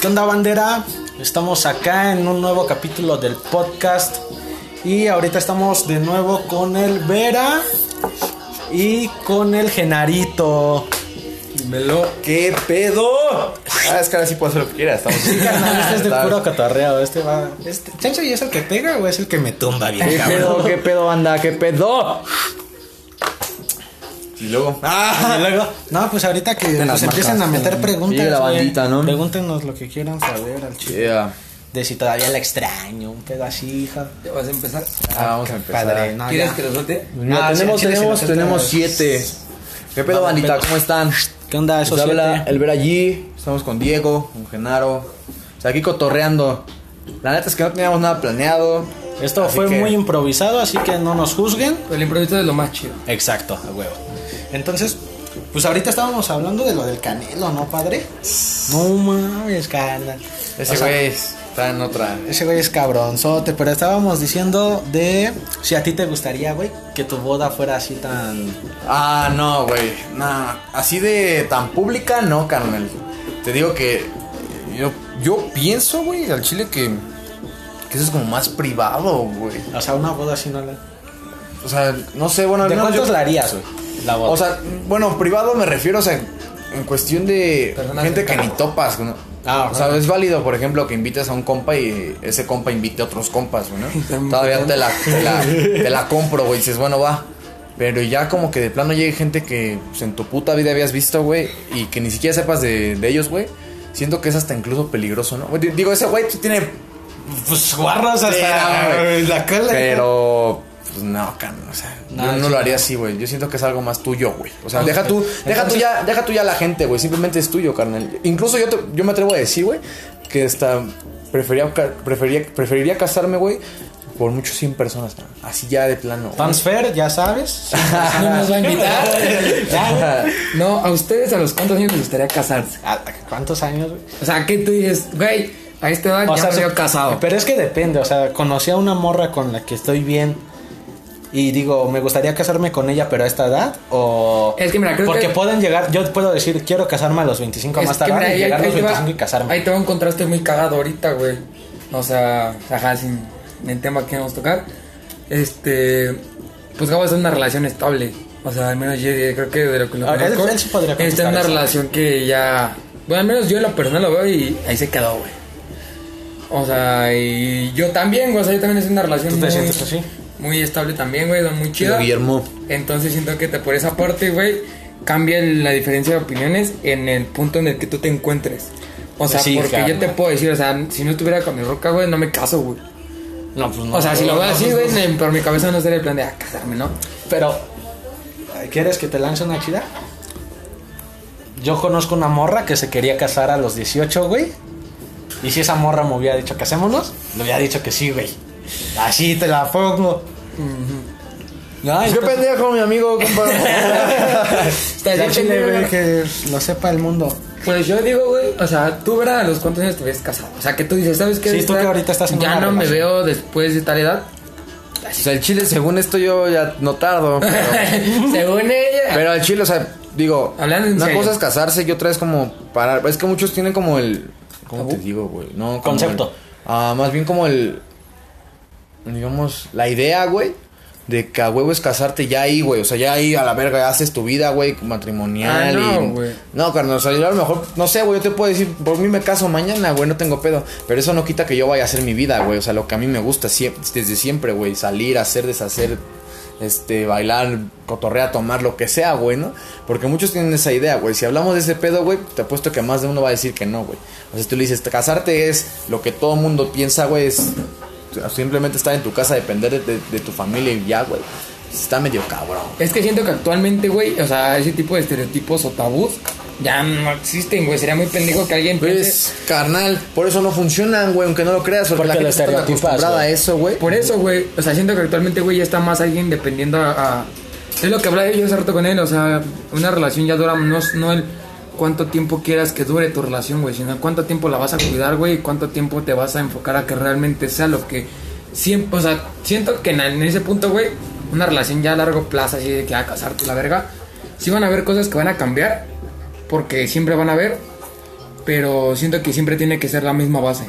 ¿Qué onda, bandera? Estamos acá en un nuevo capítulo del podcast. Y ahorita estamos de nuevo con el Vera y con el Genarito. Dímelo. ¿Qué pedo? Ah, es que ahora sí puedo hacer lo que quiera. Estamos Sí, carnal, este es de puro cotorreo. Este va. Este, ¿Chancho y es el que pega o es el que me tumba bien, ¿Qué cabrón? pedo? ¿Qué pedo, anda? ¿Qué pedo? Y luego. Y luego, no, pues ahorita que nos las empiecen a meter preguntas. Sí, la bandita, ¿no? Pregúntenos lo que quieran saber al chico. Yeah. De si todavía la extraño, un pedo así, hija. ¿Ya vas a empezar? Ah, vamos a empezar. Padre, no, ¿Quieres ya. que lo suelte? Pues Ah, tenemos, sí, tenemos, tenemos siete. ¿Qué pedo, bandita? ¿Cómo están? ¿Qué onda eso Les habla el Ver allí. Estamos con Diego, con Genaro. O sea, aquí cotorreando. La neta es que no teníamos nada planeado. Esto Así fue que- muy improvisado, así que no nos juzguen. El improviso es lo más chido. Exacto, a huevo. Entonces, pues ahorita estábamos hablando de lo del canelo, ¿no, padre? No mames, carnal. Ese O sea, güey está en otra. Ese güey es cabronzote, pero estábamos diciendo de si a ti te gustaría, güey, que tu boda fuera así tan... Ah, no, güey. No, así de tan pública, no, carnal. Te digo que yo, yo pienso, güey, al chile que, que eso es como más privado, güey. O sea, una boda así no la... O sea, no sé, bueno, al ¿De menos cuántos yo- la harías, güey? La. O sea, bueno, privado me refiero, o sea, en cuestión de Personas gente que ni topas, ¿no? Ah, o sea, es válido, por ejemplo, que invites a un compa y ese compa invite a otros compas, güey, ¿no? Todavía te la, te la, te la compro, güey, dices, bueno, va. Pero ya como que de plano llegue gente que pues, en tu puta vida habías visto, güey, y que ni siquiera sepas de, de ellos, güey. Siento que es hasta incluso peligroso, ¿no? Digo, ese güey pues, tiene pues guarros hasta güey. la cola. Pero, pues no, can, o sea, No, yo no lo haría así, güey. Yo siento que es algo más tuyo, güey. O sea, deja tú, deja tú ya, deja tú ya la gente, güey. Simplemente es tuyo, carnal. Incluso yo, te- yo me atrevo a decir, güey, que hasta prefería, prefería, preferiría casarme, güey, por muchos 100 personas, carnal. Así ya de plano. Transfer, ya sabes. No nos va a invitar. Ya. No, a ustedes a los cuántos años les gustaría casarse. ¿A- a ¿Cuántos años, güey? O sea, ¿qué tú dices? Güey, a esta edad O ya sea, me casado. Pero es que depende, o sea, conocí a una morra con la que estoy bien y digo, me gustaría casarme con ella, pero a esta edad o Es que mira, creo porque que- pueden llegar, yo puedo decir, quiero casarme a los 25 Es más tarde mira, y ahí, llegar a los te va, 25 y casarme. ahí te va un contraste muy cagado ahorita, güey. O sea, ajá, sin el tema que vamos a tocar. Este, pues Gabo en una relación estable. O sea, al menos yo creo que de lo que lo Ah, él- conozco, él sí podría está en contestar una eso. relación que ya, bueno, al menos yo en lo personal lo veo y ahí se quedó, güey. O sea, y yo también, güey, o sea, yo también en una relación ¿Tú te muy, sientes así? Muy estable también, güey, muy chida. Guillermo. Entonces siento que te, por esa parte, güey, cambia la diferencia de opiniones en el punto en el que tú te encuentres. O sea, Sí, porque claro. yo te puedo decir, o sea, si no estuviera con mi roca, güey, no me caso, güey. No, pues no. O sea, si lo veo así, güey, por mi cabeza no sería el plan de ah, casarme, ¿no? Pero ¿quieres que te lance una chida? Yo conozco una morra que se quería casar a los 18, güey. Y si esa morra me hubiera dicho casémonos, le hubiera dicho que sí, güey. Así te la pongo. Qué entonces- pendejo, mi amigo, compa. Está Ya bien, chile, güey, que lo sepa el mundo. Pues yo digo, güey, o sea, tú verás a los cuántos años te ves casado. O sea, que tú dices, ¿sabes qué? Sí, tú que ahorita estás en Ya no me veo después de tal edad. o sea, el chile, según esto, yo ya no tardo. Pero, Según ella. pero el chile, o sea, digo, Hablando en una serio. cosa es casarse y otra es como parar. Es que muchos tienen como el. ¿Cómo te digo, güey? No, como Concepto. el- ah, más bien como el. Digamos, la idea, güey. De que a huevo es casarte ya ahí, güey. O sea, ya ahí a la verga haces tu vida, güey, matrimonial. Ah, no, y... güey. No, carnal, o sea, yo a lo mejor, no sé, güey, yo te puedo decir, por mí me caso mañana, güey, no tengo pedo. Pero eso no quita que yo vaya a hacer mi vida, güey. O sea, lo que a mí me gusta siem- desde siempre, güey. Salir, hacer, deshacer, este, bailar, cotorrear, tomar, lo que sea, güey, ¿no? Porque muchos tienen esa idea, güey. Si hablamos de ese pedo, güey, te apuesto que más de uno va a decir que no, güey. O sea, tú le dices, casarte es lo que todo mundo piensa, güey, es simplemente estar en tu casa, depender de, de- de tu familia y ya, güey. Está medio cabrón. Es que siento que actualmente, güey, o sea, ese tipo de estereotipos o tabús ya no existen, güey. Sería muy pendejo que alguien piense. Pues, carnal, por eso no funcionan, güey, aunque no lo creas, porque, Porque la lo gente está acostumbrada a eso, güey. Por eso, güey. O sea, siento que actualmente, güey, ya está más alguien dependiendo a. a- Es lo que hablaba yo hace rato con él. O sea, una relación ya dura. No, es- no el cuánto tiempo quieras que dure tu relación, güey, sino cuánto tiempo la vas a cuidar, güey, y cuánto tiempo te vas a enfocar a que realmente sea lo que. Siempre, o sea, siento que en, en ese punto, güey, una relación ya a largo plazo, así de que a casarte la verga, sí van a haber cosas que van a cambiar, porque siempre van a haber, pero siento que siempre tiene que ser la misma base.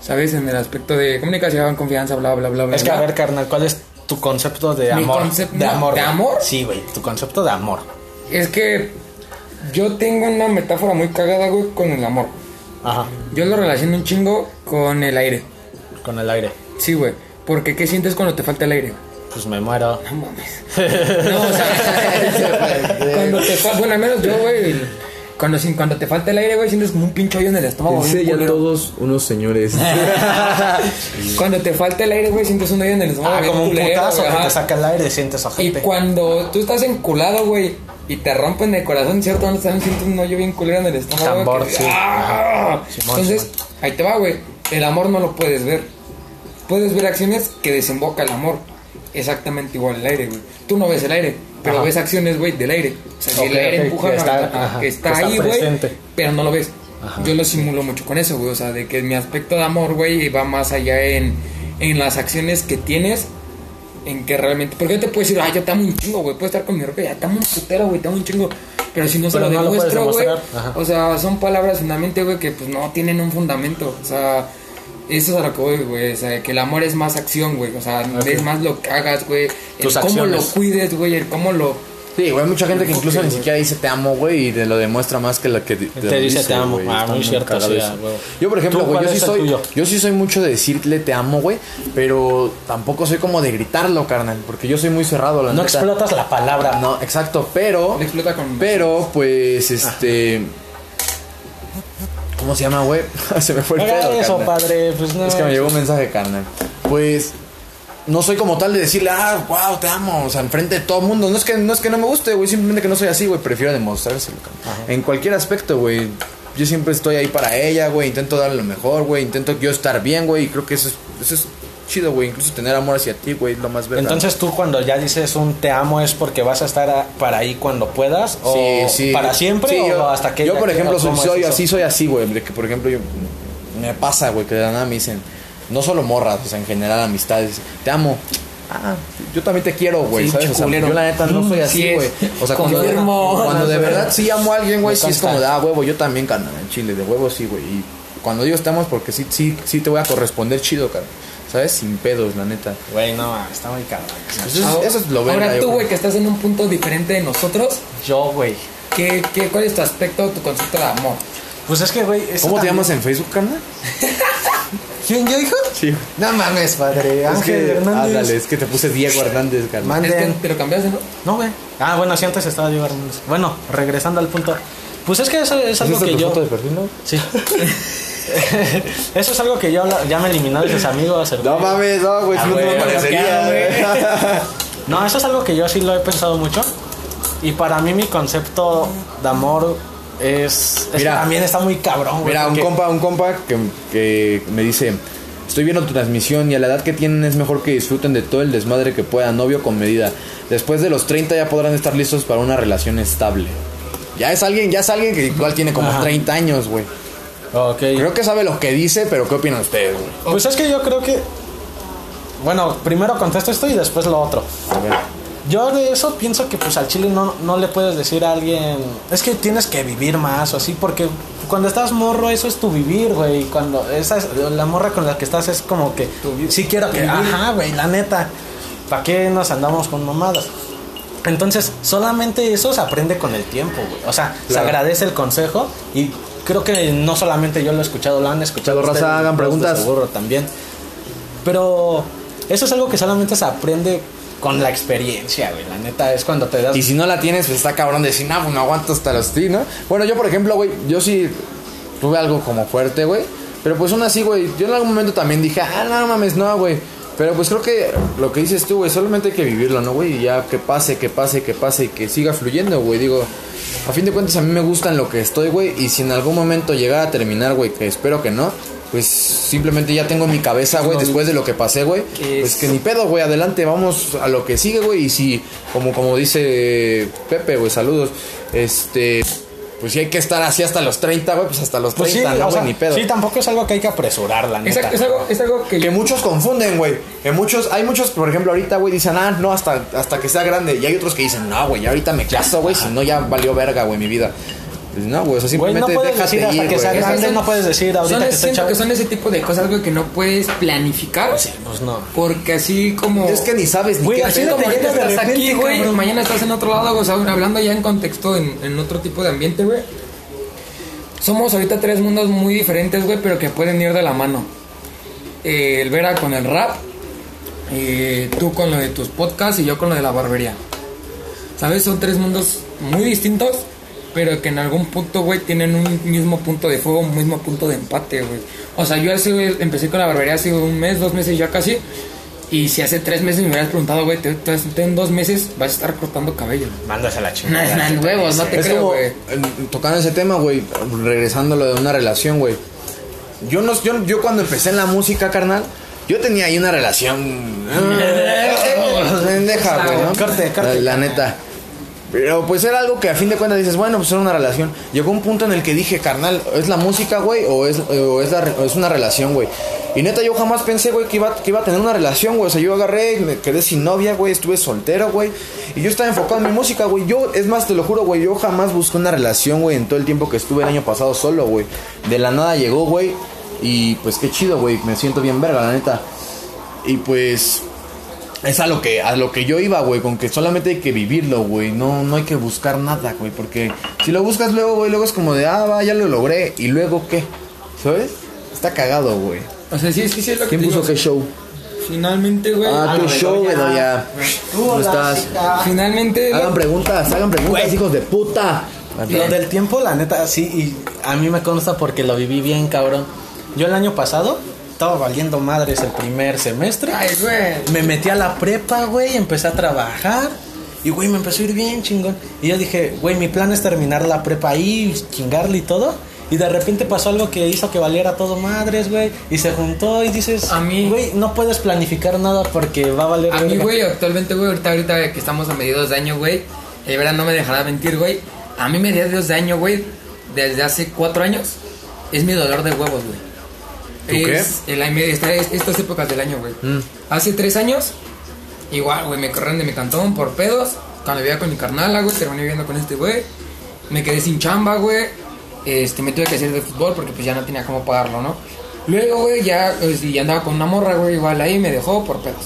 ¿Sabes? En el aspecto de comunicación, confianza, bla, bla, bla, bla. Es que, a bla. ver, carnal, ¿cuál es tu concepto de Mi amor? concep- de no, amor. ¿de amor? Sí, güey, tu concepto de amor. Es que yo tengo una metáfora muy cagada, güey, con el amor. Ajá, Yo lo relaciono un chingo con el aire. con el aire. Sí, güey. Porque ¿qué sientes cuando te falta el aire? Pues me muero. No mames. No, o sea, cuando te fa- bueno, al menos yo, güey, cuando, sin- cuando te falta el aire, güey, sientes como un pincho hoyo en el estómago. Pensé ya culero. todos unos señores. Cuando te falta el aire, güey, sientes un hoyo en el estómago. Ah, como un culero, putazo que te saca el aire y sientes Y ojete. cuando tú estás enculado, güey, y te rompen el corazón, ¿cierto? Donde también sientes un hoyo bien culero en el estómago. Tambor, que- sí. ¡Ah! Simón, Entonces, ahí te va, güey. El amor no lo puedes ver. Puedes ver acciones que desemboca el amor. Exactamente igual el aire, güey. Tú no ves el aire, pero Ajá. ves acciones, güey, del aire. O sea, si Ok, el aire ok, empuja, que no, está- ajá, que está que está ahí, güey, pero no lo ves. Ajá. Yo lo simulo mucho con eso, güey. O sea, de que mi aspecto de amor, güey, va más allá en, en las acciones que tienes en que realmente. Porque yo te puedo decir, ay, yo te amo un chingo, güey. Puedo estar con mi ropa, ya te amo un putero, güey, te amo un chingo. Pero si no se lo no puedes demuestro, güey. O sea, son palabras finalmente, güey, que pues no tienen un fundamento. O sea, eso es a lo que voy, güey. O sea, que el amor es más acción, güey. O sea, Ok. es más lo que hagas, güey. El Tus cómo lo cuides, güey. El cómo lo. Sí, güey, hay mucha gente que incluso ni siquiera dice te amo, güey, y te lo demuestra más que la que te, Te dice te amo. güey. Ah, muy cierto, sí, ah, güey. Yo, por ejemplo, ¿Tú güey, yo sí soy tuyo? yo sí soy mucho de decirle te amo, güey, pero tampoco soy como de gritarlo, carnal, porque yo soy muy cerrado, la No neta. explotas la palabra. No, exacto, pero explota con. pero pues este ¿Cómo se llama, güey? se me fue el pedo, eso, carnal. padre. Pues no. Es que me llegó un mensaje, carnal. Pues no soy como tal de decirle, ah, wow, te amo, o sea, enfrente de todo el mundo. No es que no, es que no me guste, güey, simplemente que no soy así, güey, prefiero demostrárselo. En cualquier aspecto, güey. Yo siempre estoy ahí para ella, güey, intento darle lo mejor, güey, intento yo estar bien, güey, y creo que eso es, eso es chido, güey, incluso tener amor hacia ti, güey, es lo más verdad. Entonces tú cuando ya dices un te amo es porque vas a estar a- para ahí cuando puedas o Sí, sí. para siempre Sí, o yo, hasta que yo por ejemplo ¿o soy, así soy así güey de que por ejemplo yo me pasa güey que de la nada me dicen no solo morras o sea en general amistades te amo Ah, yo también te quiero, güey, Sí, ¿sabes? O sea, culero. yo la neta no soy Sí así, güey. O sea, cuando, Confirmo. cuando de verdad sí amo a alguien, güey, sí es como de, ah, huevo, yo también, carnal, en Chile, de huevo sí, güey. Y cuando digo estamos, porque sí, sí, sí te voy a corresponder chido, carnal. ¿Sabes? Sin pedos, la neta. Güey, no, está muy cabrón. Eso es, eso es lo verga, Ahora tú, güey, que estás en un punto diferente de nosotros, Yo, güey. ¿qué, qué, ¿cuál es tu aspecto, tu concepto de amor? Pues es que, güey. ¿Cómo te llamas en Facebook, carnal? ¿Quién, yo, hijo? Sí. No mames, padre. Es Ángel que, Hernández. ándale, es que te puse Diego Hernández, carnal. Es que lo cambiaste, ¿no? No, güey. Ah, bueno, sí, antes estaba Diego Hernández. Bueno, regresando al punto. Pues es que eso es ¿Es algo que tu yo. foto de perfil, no? Sí. eso es algo que yo ya me eliminó de sus amigos. el No mames, no, güey, Ah, si no te me güey, parecería. No, eso es algo que yo sí lo he pensado mucho. Y para mí mi concepto de amor es... Mira. también está muy cabrón, güey. Mira, un compa, un compa que, que me dice, estoy viendo tu transmisión y a la edad que tienen es mejor que disfruten de todo el desmadre que puedan, novio con medida. Después de los 30 ya podrán estar listos para una relación estable. Ya es alguien, ya es alguien que igual tiene como Ajá. 30 años, güey. Ok. Creo que sabe lo que dice, pero ¿qué opinan ustedes, güey? Pues es que yo creo que... Bueno, primero contesto esto y después lo otro. A ver. Yo de eso pienso que pues al chile no, no le puedes decir a alguien, es que tienes que vivir más o así, porque cuando estás morro eso es tu vivir, güey. Cuando esa es- la morra con la que estás es como que, sí quiero que, ajá, güey, la neta, ¿para qué nos andamos con mamadas? Entonces, solamente eso se aprende con el tiempo, güey. O sea, se agradece el consejo y creo que no solamente yo lo he escuchado, lo han escuchado. Chalo, raza, hagan preguntas. Seguro también. Pero eso es algo que solamente se aprende con la experiencia, güey. La neta es cuando te das. Y si no la tienes, pues está cabrón de decir, no, pues no aguanto hasta los ti, ¿no? Bueno, yo, por ejemplo, güey, yo sí tuve algo como fuerte, güey. Pero pues aún así, güey, yo en algún momento también dije, ah, no mames, no, güey. Pero pues creo que lo que dices tú, güey, solamente hay que vivirlo, ¿no, güey? Y ya que pase, que pase, que pase y que siga fluyendo, güey. Digo, a fin de cuentas a mí me gusta en lo que estoy, güey. Y si en algún momento llegara a terminar, güey, que espero que no, pues simplemente ya tengo en mi cabeza, güey, después de lo que pasé, güey. Pues que ni pedo, güey, adelante, vamos a lo que sigue, güey. Y si, como, como dice Pepe, güey, saludos, este... Pues si hay que estar así hasta los 30, güey, pues hasta los 30, Pues sí, no, o güey, sea, ni pedo. sí, tampoco es algo que hay que apresurar, la Es, neta. es algo, es algo que, Que muchos confunden, güey. Que muchos, hay muchos, por ejemplo, ahorita, güey, dicen, ah, no, hasta, hasta que sea grande. Y hay otros que dicen, no, güey, ya ahorita me caso, güey, si no ya valió verga, güey, mi vida. Pues no, güey, o sea, Güey, no simplemente puedes déjate decir ir, que sea grande, Son- no puedes decir ahorita son, que siento chavo. que son ese tipo de cosas, güey, que no puedes planificar. Sí, pues no. Porque así como... Es que ni sabes ni Güey, qué así no como ahorita estás repente, aquí, güey, cabrón. mañana estás en otro lado, o sea, hablando ya en contexto, en, en otro tipo de ambiente, güey. Somos ahorita tres mundos muy diferentes, güey, pero que pueden ir de la mano. Eh, el Vera con el rap, eh, tú con lo de tus podcasts y yo con lo de la barbería. ¿Sabes? Son tres mundos muy distintos, pero que en algún punto, güey, tienen un mismo punto de fuego, un mismo punto de empate, güey. O sea, yo hace, empecé con la barbería hace un mes, dos meses ya casi. Y si hace tres meses me hubieras preguntado, güey, te, te- te- en dos meses vas a estar cortando cabello. Mándase a la chingada. no, huevos, no te Es creo, güey. eh, tocando ese tema, güey, regresando a lo de una relación, güey. Yo, no, yo, yo cuando empecé en la música, carnal, yo tenía ahí una relación... Pendeja, güey, ¿no? Corte, corte. La, la neta. Pero pues era algo que a fin de cuentas dices, bueno, pues era una relación. Llegó un punto en el que dije, carnal, ¿es la música, güey? ¿O es, o es, es una relación, güey? Y neta, yo jamás pensé, güey, que iba, que iba a tener una relación, güey. O sea, yo agarré, me quedé sin novia, güey, estuve soltero, güey. Y yo estaba enfocado en mi música, güey. Yo, es más, te lo juro, güey, yo jamás busqué una relación, güey, en todo el tiempo que estuve el año pasado solo, güey. De la nada llegó, güey. Y pues qué chido, güey. Me siento bien verga, la neta. Y pues es a lo que a lo que yo iba, güey, con que solamente hay que vivirlo, güey, no no hay que buscar nada, güey, porque si lo buscas luego, güey, luego es como de, ah, va, ya lo logré y luego qué? ¿Sabes? Está cagado, güey. O sea, sí, sí, sí, es lo que ¿Quién te puso digo. qué show? Finalmente, güey. Ah, qué show, güey, ya. ¿Cómo estás? chica. Finalmente, Hagan preguntas, hagan preguntas, Güey. hijos de puta. Lo del tiempo, la neta, sí, y a mí me consta porque lo viví bien, cabrón. Yo el año pasado estaba valiendo madres el primer semestre. Ay, güey. Me metí a la prepa, güey, empecé a trabajar. Y, güey, me empezó a ir bien chingón. Y yo dije, güey, mi plan es terminar la prepa ahí, chingarle y todo. Y de repente pasó algo que hizo que valiera todo madres, güey. Y se juntó y dices, A mí- güey, no puedes planificar nada porque va a valer. A mí, verga". güey, actualmente, güey, ahorita, ahorita que estamos a mediados de año, güey, el verano no me dejará mentir, güey. A mí, mediados de año, güey, desde hace cuatro años, es mi dolor de huevos, güey. ¿Tú qué? Es el, esta- es- estas épocas del año, güey. Mm. Hace tres años, igual, güey, me corrieron de mi cantón por pedos. Cuando vivía con mi carnala, güey, terminé viviendo con este güey. Me quedé sin chamba, güey. Este, me tuve que hacer de fútbol porque pues ya no tenía cómo pagarlo, ¿no? Luego, güey, ya, pues, y andaba con una morra, güey, igual ahí me dejó por pedos.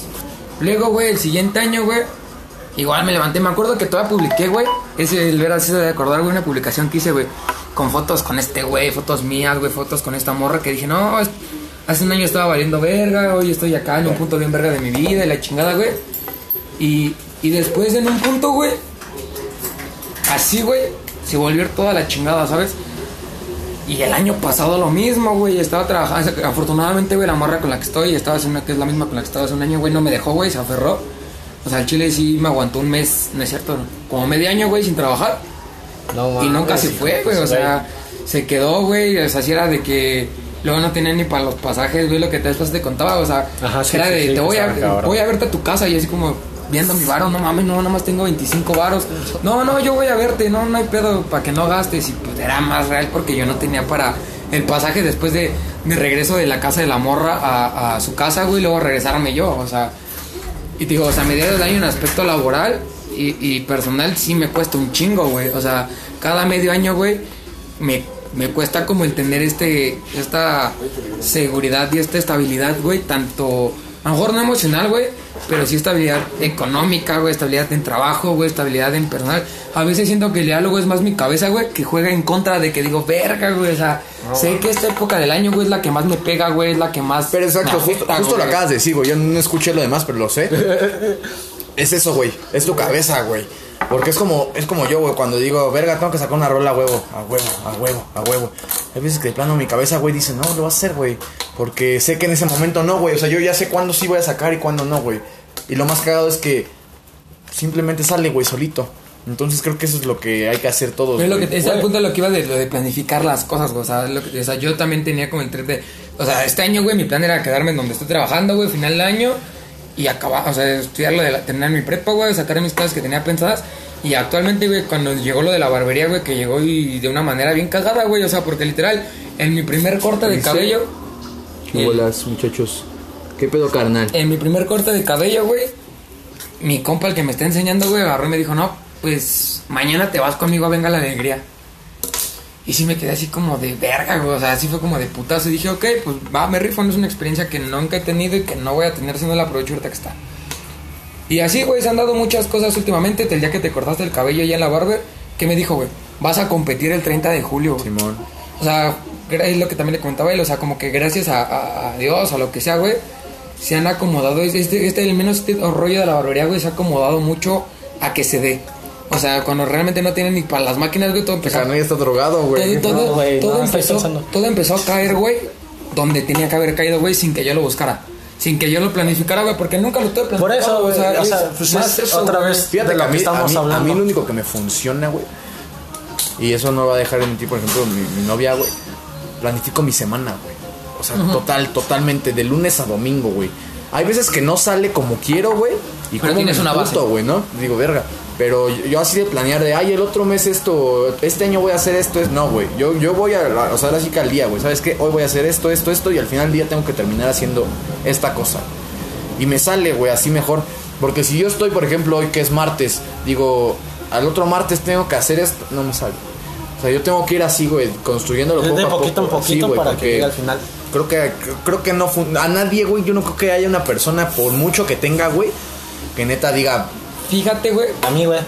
Luego, güey, el siguiente año, güey, igual me levanté. Me acuerdo que todavía publiqué, güey. Ese, el ver así de acordar, güey, una publicación que hice, güey, con fotos con este güey, fotos mías, güey, fotos con esta morra que dije, no, es- hace un año estaba valiendo verga, hoy estoy acá en un punto bien verga de mi vida y la chingada, güey. Y, y después en un punto, güey, así, güey, se volvió toda la chingada, ¿sabes? Y el año pasado lo mismo, güey. Estaba trabajando. Afortunadamente, güey, la morra con la que estoy, estaba haciendo que es la misma con la que estaba hace un año, güey, no me dejó, güey, se aferró. O sea, el chile sí me aguantó un mes, no es cierto, como medio año, güey, sin trabajar. No y nunca se fue, güey. O sea, se quedó, güey. O sea, si era de que luego no tenía ni para los pasajes, güey, lo que después te contaba. O sea, Ajá, sí, era sí, de, sí, te voy a, cabrón. voy a verte a tu casa y así como viendo mi varo, no mames, no, nada más tengo 25 varos. No, no, yo voy a verte, no, no hay pedo para que no gastes. Y pues era más real porque yo no tenía para el pasaje después de mi regreso de la casa de la morra a, a su casa, güey, y luego regresarme yo, o sea. Y te digo, o sea, mediados de año en aspecto laboral y, personal sí me cuesta un chingo, güey. O sea, cada medio año, güey, me, me cuesta como el tener este, esta seguridad y esta estabilidad, güey, tanto, a lo mejor no emocional, güey, pero sí estabilidad económica, güey, estabilidad en trabajo, güey, estabilidad en personal. A veces siento que el diálogo es más mi cabeza, güey, que juega en contra de que digo, verga, güey, o sea, sé que esta época del año, güey, es la que más me pega, güey, es la que más... Pero exacto, me justo, afecta, justo lo acabas de decir, güey. Yo no escuché lo demás, pero lo sé. es eso, güey. Es tu cabeza, güey. Porque es como, es como yo, güey, cuando digo, verga, tengo que sacar una rola a huevo, a huevo, a huevo, a huevo. Hay veces que de plano mi cabeza, güey, dice, no, lo vas a hacer, güey. Porque sé que en ese momento no, güey. O sea, yo ya sé cuándo sí voy a sacar y cuándo no, güey. Y lo más cagado es que simplemente sale, güey, solito. Entonces creo que eso es lo que hay que hacer todos. Es, lo que, es el punto de lo que iba de, lo de planificar las cosas, güey. O sea, lo que- o sea, yo también tenía como el trip de. O sea, este año, güey, mi plan era quedarme en donde estoy trabajando, güey, final del año. Y acabar, o sea, estudiar lo de la, terminar mi prepa, güey, sacar mis cosas que tenía pensadas. Y actualmente, güey, cuando llegó lo de la barbería, güey, que llegó y de una manera bien cagada, güey. O sea, porque literal, en mi primer corte de ¿En cabello. el- Bolas, muchachos. ¿Qué pedo, carnal? en mi primer corte de cabello, güey, mi compa, el que me está enseñando, güey, agarró y me dijo, no, pues mañana te vas conmigo a Venga la Alegría. Y sí me quedé así como de verga, güey. O sea, así fue como de putazo. Y dije, ok, pues va, me rifo. Es una experiencia que nunca he tenido y que no voy a tener si no la aprovecho ahorita que está. Y así, güey, se han dado muchas cosas últimamente. El día que te cortaste el cabello ya en la barber, ¿qué me dijo, güey? Vas a competir el 30 de julio, güey. Simón. O sea, es lo que también le comentaba él, o sea, como que gracias a, a- a Dios, a lo que sea, güey, se han acomodado, este, este, el menos este rollo de la barbería, güey, se ha acomodado mucho a que se dé. O sea, cuando realmente no tienen ni para las máquinas, güey, todo empezó, carnal está drogado, güey. todo, todo, No, güey, todo no, estoy empezó, todo empezó a caer, güey, donde tenía que haber caído, güey, sin que yo lo buscara. Sin que yo lo planificara, güey, porque nunca lo tuve planificado. Por eso, güey, o sea, es pues más es eso, otra güey. vez Fíjate de lo que a que mí, estamos a mí- a hablando. mí lo único que me funciona, güey. Y eso no va a dejar en ti, por ejemplo, mi, mi novia, güey. Planifico mi semana, güey. O sea, total, totalmente, de lunes a domingo, güey. Hay veces que no sale como quiero, güey. Y Pero como tienes me una base. emputo, güey, ¿no? Digo, verga. Pero yo, así de planear de, ay, el otro mes esto, este año voy a hacer esto, es no, güey. Yo, yo voy a, o sea, ahora sí que al día, güey. ¿Sabes qué? Hoy voy a hacer esto, esto, esto, y al final del día tengo que terminar haciendo esta cosa. Y me sale, güey, así mejor. Porque si yo estoy, por ejemplo, hoy que es martes, digo, al otro martes tengo que hacer esto, no me sale. O sea, yo tengo que ir así, güey, construyéndolo De poco a poquito en poco, poquito así, güey, para que llegue al final. Creo que, creo que no a nadie, güey, yo no creo que haya una persona, por mucho que tenga, güey, que neta diga, Fíjate, güey, A mí, güey.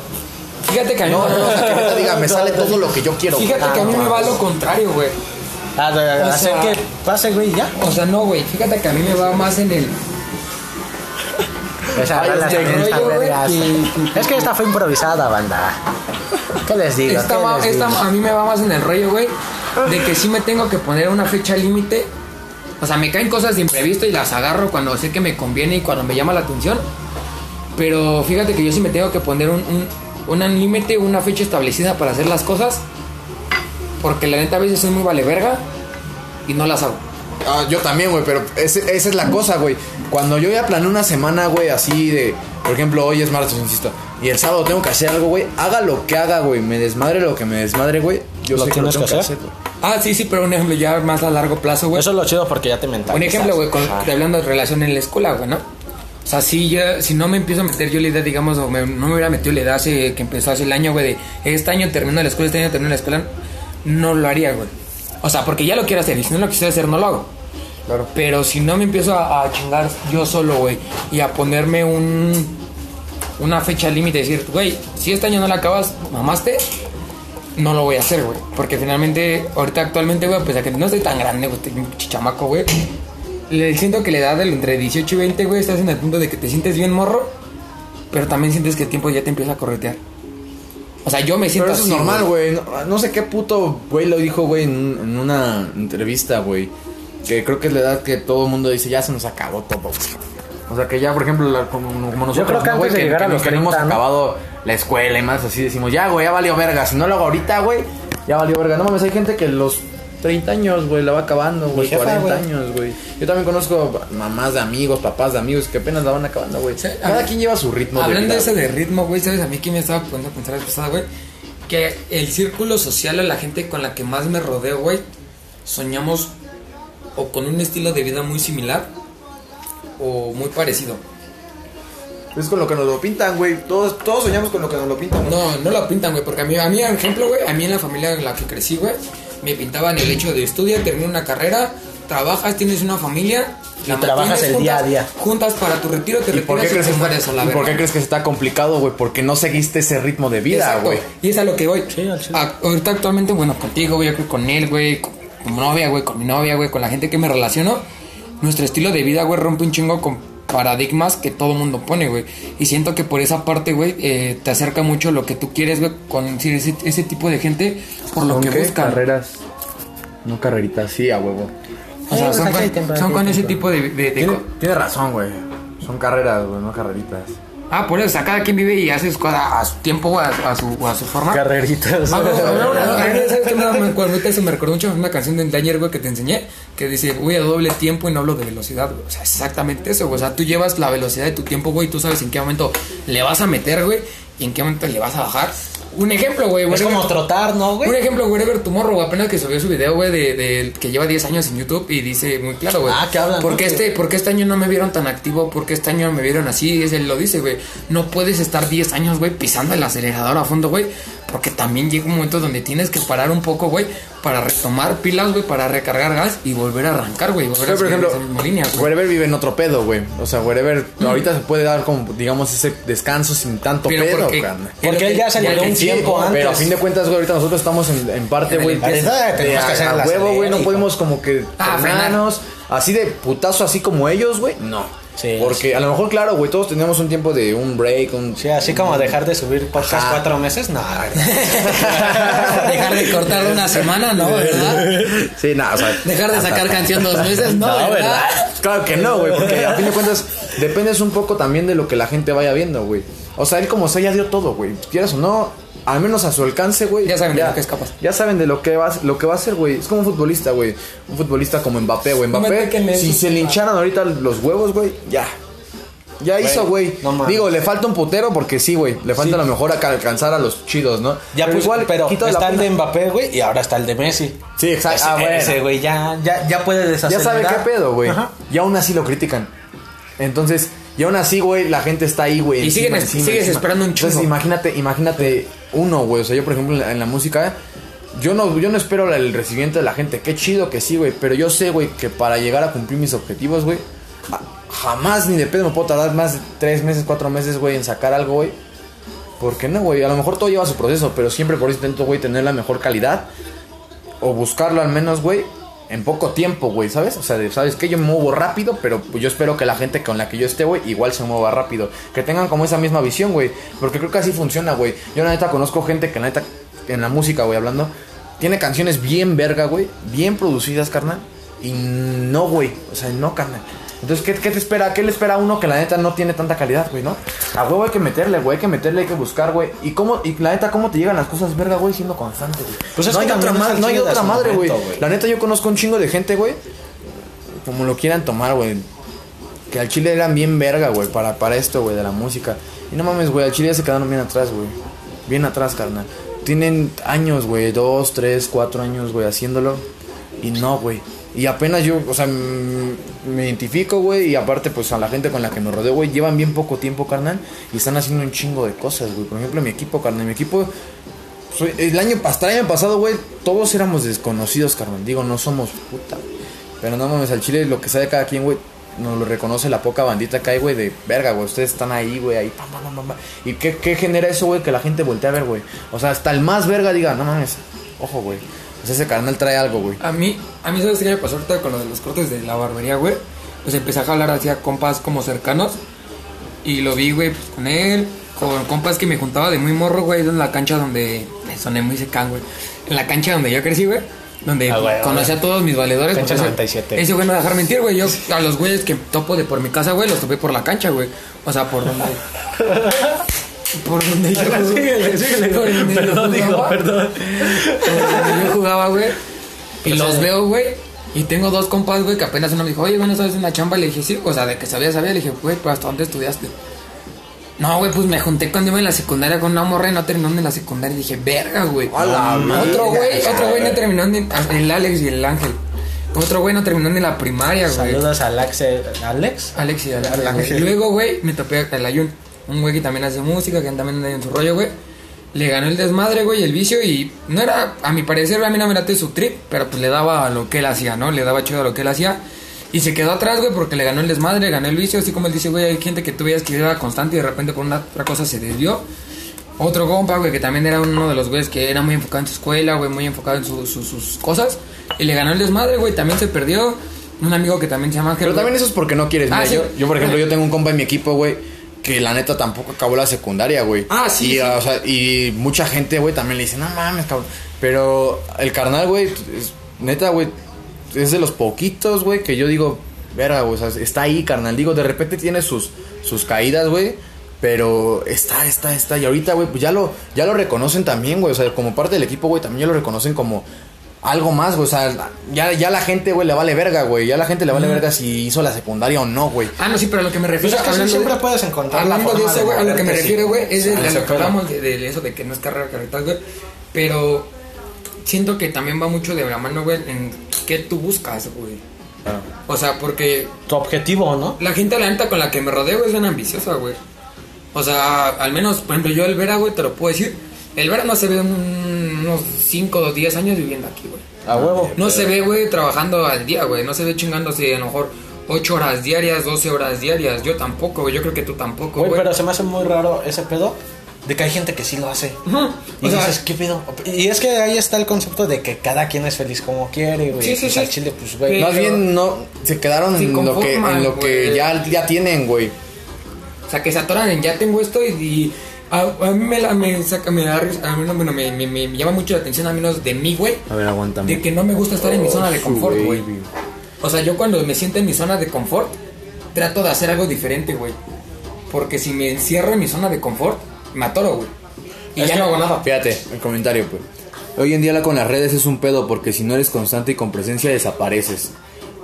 fíjate que a mí no, me- no, no, o sea, que diga, me sale todo lo que yo quiero. güey. Fíjate que a mí me va lo contrario, güey. Ah, de- de- O hacer sea- que pase, güey, ya. O sea, no, güey. Fíjate que a mí me va más en el. Esa rola este también está vergas. Es que esta fue improvisada, banda. ¿Qué les digo? Esta ¿Qué va- les esta- digo? a mí me va más en el rollo, güey. De que sí me tengo que poner una fecha límite. O sea, me caen cosas de imprevisto y las agarro cuando sé que me conviene y cuando me llama la atención. Pero fíjate que yo sí me tengo que poner un, un, un límite, una fecha establecida para hacer las cosas. Porque la neta a veces soy muy vale verga y no las hago. Ah, yo también, güey, pero ese- esa es la cosa, güey. Cuando yo ya planeé una semana, güey, así de, por ejemplo, hoy es martes, insisto, y el sábado tengo que hacer algo, güey, haga lo que haga, güey, me desmadre lo que me desmadre, güey, yo Lo sé que lo tengo que hacer. güey. Ah, sí, sí, pero un ejemplo ya más a largo plazo, güey. Eso es lo chido porque ya te mentalizas. Un ejemplo, güey, con- hablando de relación en la escuela, güey, ¿no? O sea, si, yo, si no me empiezo a meter yo la idea, digamos, o me- no me hubiera metido la idea hace, que empezó hace el año, güey, de este año termino la escuela, este año termino la escuela, no lo haría, güey. O sea, porque ya lo quiero hacer y si no lo quisiera hacer, no lo hago. Claro. Pero si no me empiezo a, a chingar yo solo, güey, y a ponerme un una fecha límite, decir, güey, si este año no la acabas, mamaste, no lo voy a hacer, güey. Porque finalmente, ahorita actualmente, güey, pues a que no estoy tan grande, güey, estoy un chichamaco, güey. Le siento que la edad del entre 18 y 20, güey, estás en el punto de que te sientes bien morro, pero también sientes que el tiempo ya te empieza a corretear. O sea, yo me siento Pero eso es así, normal, güey. No, no sé qué puto güey lo dijo, güey, en, en una entrevista, güey. Que creo que es la edad que todo el mundo dice, ya se nos acabó todo, güey. O sea, que ya, por ejemplo, la- como, como nosotros, creo que ¿no, güey? antes de llegar a que, los que no hemos 30, ¿no? acabado la escuela y más así, decimos, ya, güey, ya valió verga. Si no lo hago ahorita, güey, ya valió verga. No mames, hay gente que los 30 años, güey, la va acabando, güey, jefa, 40 güey. años, güey. Yo también conozco mamás de amigos, papás de amigos que apenas la van acabando, güey. Cada quien lleva su ritmo de Hablando vida, de ese güey. de ritmo, güey, ¿sabes? A mí que me estaba poniendo a pensar pasada, güey. Que el círculo social o la gente con la que más me rodeo, güey, soñamos o con un estilo de vida muy similar o muy parecido. Es con lo que nos lo pintan, güey. Todos, todos soñamos con lo que nos lo pintan, güey. No, no lo pintan, güey, porque a mí, a mí, por ejemplo, güey, a mí en la familia en la que crecí, güey, me pintaban el hecho de estudiar, terminar una carrera, trabajas, tienes una familia, Y trabajas el día a juntas- día. Juntas para tu retiro, te ¿Y por qué, crees que está, la y por qué crees que está complicado, güey? Porque no seguiste ese ritmo de vida, güey. Y es a lo que voy. Sí. A- ahorita actualmente, bueno, contigo, güey, yo creo con él, güey, con, con mi novia, güey, con mi novia, güey, con la gente que me relaciono. Nuestro estilo de vida, güey, rompe un chingo con paradigmas que todo mundo pone, güey. Y siento que por esa parte, güey, eh, te acerca mucho lo que tú quieres, güey, con ese, ese tipo de gente por lo que buscan. Carreras. No carreritas, sí, a huevo. O sea, son, pues, con, son con ese tipo de... de- de Tiene, co- tiene razón, güey. Son carreras, güey, no carreritas. Ah, por eso, o sea, cada quien vive y hace sus cosas a su tiempo, a, a su, a su forma. Carreritas. Ah, no, no, no, no, ¿sabes qué me recordó mucho una canción de Danger, güey, que te enseñé, que dice, voy a doble tiempo y no hablo de velocidad, güey. O sea, exactamente eso, güey. O sea, tú llevas la velocidad de tu tiempo, güey, y tú sabes en qué momento le vas a meter, güey, y en qué momento le vas a bajar. Un ejemplo, güey, Es como trotar, ¿no, Un güey? ejemplo, Wherever Tomorrow, güey, apenas que subió su video, güey, de, de- que lleva 10 años en YouTube y dice muy claro, güey. Ah, que hablan, ¿Por qué este, por qué este año no me vieron tan activo? ¿Por qué este año me vieron así? Es él lo dice, güey. No puedes estar 10 años, güey, pisando el acelerador a fondo, güey, Porque también llega un momento donde tienes que parar un poco, güey, para retomar pilas, güey, para recargar gas y volver a arrancar, güey. Volver a por ejemplo, esa misma línea, güey. Wherever vive en otro pedo, güey. O sea, Wherever ahorita se puede dar como, digamos, ese descanso sin tanto Pero pedo, porque-. Porque él ya se le dio un tiempo antes. Pero a fin de cuentas, güey, ahorita nosotros estamos en, en parte, En güey, Tenemos de que hacer a huevo, güey, no podemos como que Ah, frenarnos así de putazo, así como ellos, güey, no. Sí, Porque a lo mejor, claro, güey, todos tenemos un tiempo de un break, un... Sí, así como dejar de subir podcast Ajá. cuatro meses, no, ¿verdad? Dejar de cortar una semana, ¿no? ¿Verdad? Sí, nada, o sea... Dejar de sacar canción dos meses, ¿no? No, ¿verdad? Claro que no, güey, porque a fin de cuentas dependes un poco también de lo que la gente vaya viendo, güey. O sea, él como sea ya dio todo, güey. Quieras o no, al menos a su alcance, güey. Ya saben de lo que es capaz. Ya saben de lo que va, lo que va a hacer, güey. Es como un futbolista, güey. Un futbolista como Mbappé, güey. Mbappé, si se le hincharan ahorita los huevos, güey, ya. Ya hizo, güey. no. Digo, le falta un putero porque sí, güey. Le falta a lo mejor acá alcanzar a los chidos, ¿no? Ya pero pues, igual, pero está el de Mbappé, güey, y ahora está el de Messi. Sí, exacto. Ese, Ah, bueno. ese, güey, ya, ya, ya puede Ya desacelerar. sabe qué pedo, güey. Ajá. Y aún así lo critican. Entonces, y aún así, güey, la gente está ahí, güey. Y encima, siguen- encima, sigues encima. esperando un Entonces, chingo. imagínate, imagínate uno, güey. O sea, yo, por ejemplo, en la, música, yo no, yo no espero el recibimiento de la gente. Qué chido que sí, güey. Pero yo sé, güey, que para llegar a cumplir mis objetivos, güey, a- jamás ni de pedo me puedo tardar más de tres meses, cuatro meses, güey, en sacar algo, güey. ¿Por qué no, güey? A lo mejor todo lleva su proceso, pero siempre por eso intento, güey, tener la mejor calidad o buscarlo al menos, güey, en poco tiempo, güey, ¿sabes? O sea, ¿sabes qué? Yo me muevo rápido, pero yo espero que la gente con la que yo esté, güey, igual se mueva rápido. Que tengan como esa misma visión, güey. Porque creo que así funciona, güey. Yo, la neta, conozco gente que, la neta, en la música, güey, hablando, tiene canciones bien verga, güey, bien producidas, carnal. Y no, güey, o sea, no, carnal. Entonces, ¿qué, ¿qué te espera? ¿Qué le espera a uno que la neta no tiene tanta calidad, güey, no? A huevo hay que meterle, güey, hay que meterle, hay que buscar, güey. Y cómo, y la neta, ¿cómo te llegan las cosas verga, güey, siendo constante, güey? Pues es no que hay otra, ma- no hay otra madre, güey. La neta, yo conozco un chingo de gente, güey, como lo quieran tomar, güey. Que al chile eran bien verga, güey, para, para esto, güey, de la música. Y no mames, güey, al chile ya se quedaron bien atrás, güey. Bien atrás, carnal. Tienen años, güey, dos, tres, cuatro años, güey, haciéndolo. Y no, güey. Y apenas yo, o sea, me identifico, güey. Y aparte, pues a la gente con la que me rodeo, güey, llevan bien poco tiempo, carnal. Y están haciendo un chingo de cosas, güey. Por ejemplo, mi equipo, carnal. Mi equipo, soy- el año, hasta el año pasado, güey, todos éramos desconocidos, carnal. Digo, no somos puta. Pero no mames, al chile lo que sabe cada quien, güey, nos lo reconoce la poca bandita que hay, güey, de verga, güey. Ustedes están ahí, güey, ahí, pam. ¿Y qué, qué genera eso, güey? Que la gente voltee a ver, güey. O sea, hasta el más verga diga, no mames, ojo, güey. O sea, ese carnal trae algo, güey. A mí, a mí, ¿sabes qué me pasó ahorita con lo de los cortes de la barbería, güey? Pues empecé a jalar hacia compas como cercanos. Y lo vi, güey, pues con él, con compas que me juntaba de muy morro, güey, en la cancha donde. Me soné muy secán, güey. En la cancha donde yo crecí, güey. Donde Ah, güey, conocí güey. a todos mis valedores. Cancha porque ese- 97. Ese güey no dejar mentir, güey. Yo a los güeyes que topo de por mi casa, güey, los topé por la cancha, güey. O sea, por donde. por donde yo. Síguele, síguele. por donde Perdón, jugaba. perdón. Por donde yo jugaba, güey. Y los veo, güey. Y tengo dos compas, güey, que apenas uno me dijo, oye, güey, ¿no sabes una chamba? Le dije, sí, o sea, de que sabía, sabía. Le dije, güey, pues ¿hasta dónde estudiaste? No, güey, pues me junté cuando iba en la secundaria con una morra y no terminó en la secundaria. Y dije, verga, güey. A la Otro güey, otro güey no terminó ni el Alex y el Ángel. Otro güey no terminó ni la primaria, güey. Saludos a Alex. Alex. Alex y al Al. Y luego, güey, me topé al Ayun. Un güey que también hace música, que también anda en su rollo, güey. Le ganó el desmadre, güey, el vicio y no era, a mi parecer, a mí no me late su trip, pero pues le daba a lo que él hacía, ¿no? Le daba chido a lo que él hacía. Y se quedó atrás, güey, porque le ganó el desmadre, ganó el vicio, así como él dice, güey, hay gente que tú veías que era constante y de repente por una otra cosa se desvió. Otro compa, güey, que también era uno de los güeyes que era muy enfocado en su escuela, güey, muy enfocado en su- su- sus cosas. Y le ganó el desmadre, güey, también se perdió. Un amigo que también se llama Ángel. Pero güey. también eso es porque no quieres. Ah, Mira, sí. yo, yo, por ejemplo, yo tengo un compa en mi equipo, güey, que la neta tampoco acabó la secundaria, güey. Ah, sí, Y, sí. o sea, y mucha gente, güey, también le dice, no mames, cabrón. Pero el carnal, güey, es- neta, güey, es de los poquitos, güey, que yo digo, verga, güey, o sea, está ahí, carnal. Digo, de repente tiene sus, sus caídas, güey. Pero está, está, está. Y ahorita, güey, pues ya lo, ya lo reconocen también, güey. O sea, como parte del equipo, güey, también ya lo reconocen como algo más, güey. O sea, ya, ya la gente, güey, le vale verga, güey. Ya la gente le vale verga si hizo la secundaria o no, güey. Ah, no, sí, pero a lo que me refiero Pues es que siempre de- puedes encontrar la Hablando de forma eso, güey, a lo que me refiero, sí. güey, es de, Ah, de se lo que hablamos de, de eso de que no es carrera carretas, güey. Pero siento que también va mucho de la mano, güey, en qué tú buscas, güey. O sea, porque Tu objetivo, ¿no? la gente, la neta, con la que me rodeo, güey, es bien ambiciosa, güey. O sea, al menos, por ejemplo, yo el Vera, güey, te lo puedo decir. El Vera no se ve un- unos 5 o 10 años viviendo aquí, güey. A huevo. No se ve, güey, trabajando al día, güey. No se ve chingándose a lo mejor 8 horas diarias, 12 horas diarias. Yo tampoco, güey. Yo creo que tú tampoco, Güey, güey. pero se me hace muy raro ese pedo de que hay gente que sí lo hace. Ujú. Y O sea, dices, ¿qué pedo? Y es que ahí está el concepto de que cada quien es feliz como quiere, güey. Sí, sí, Pues sí. al chile, pues, güey. Más bien no se quedaron en lo que, en lo que ya, ya tienen, güey. O sea, que se atoran en ya tengo esto y, y a, a mí me, la, me saca, me da risa- a mí no, bueno, me, me, me llama mucho la atención a menos de mí, güey. A ver, aguántame. De que no me gusta estar en mi zona de confort, güey. O sea, yo cuando me siento en mi zona de confort, trato de hacer algo diferente, güey. Porque si me encierro en mi zona de confort, me atoro, güey. Y Es ya que- no hago nada. Fíjate, el comentario, pues. Hoy en día la- con las redes es un pedo porque si no eres constante y con presencia desapareces.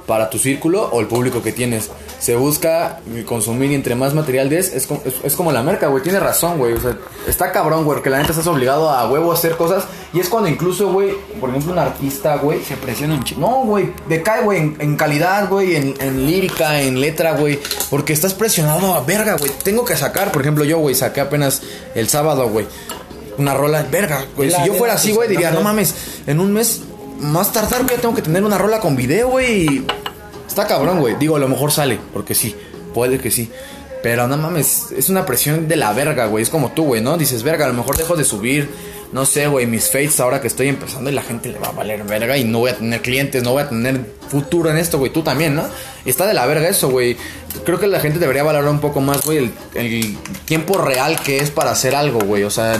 Para tu círculo o el público que tienes. Se busca consumir y entre más material des, es, como- es, es como la merca, güey. Tienes razón, güey. O sea, está cabrón, güey. Porque la neta estás obligado a huevo a hacer cosas. Y es cuando incluso, güey, por ejemplo, un artista, güey. Se presiona un chico. No, güey, decae, güey, en, en calidad, güey, en, en lírica, en letra, güey. Porque estás presionado a verga, güey. Tengo que sacar, por ejemplo, yo, güey, saqué apenas el sábado, güey. Una rola, verga, güey. Si yo fuera así, güey, diría, no mames, en un mes más tardar, güey, tengo que tener una rola con video, güey. Está cabrón, güey. Digo, a lo mejor sale, porque sí, puede que sí. Pero no mames, es una presión de la verga, güey. Es como tú, güey, ¿no? Dices, verga, a lo mejor dejo de subir, no sé, güey, mis fates ahora que estoy empezando y la gente le va a valer verga y no voy a tener clientes, no voy a tener futuro en esto, güey. Tú también, ¿no? Está de la verga eso, güey. Creo que la gente debería valorar un poco más, güey, el, el tiempo real que es para hacer algo, güey. O sea,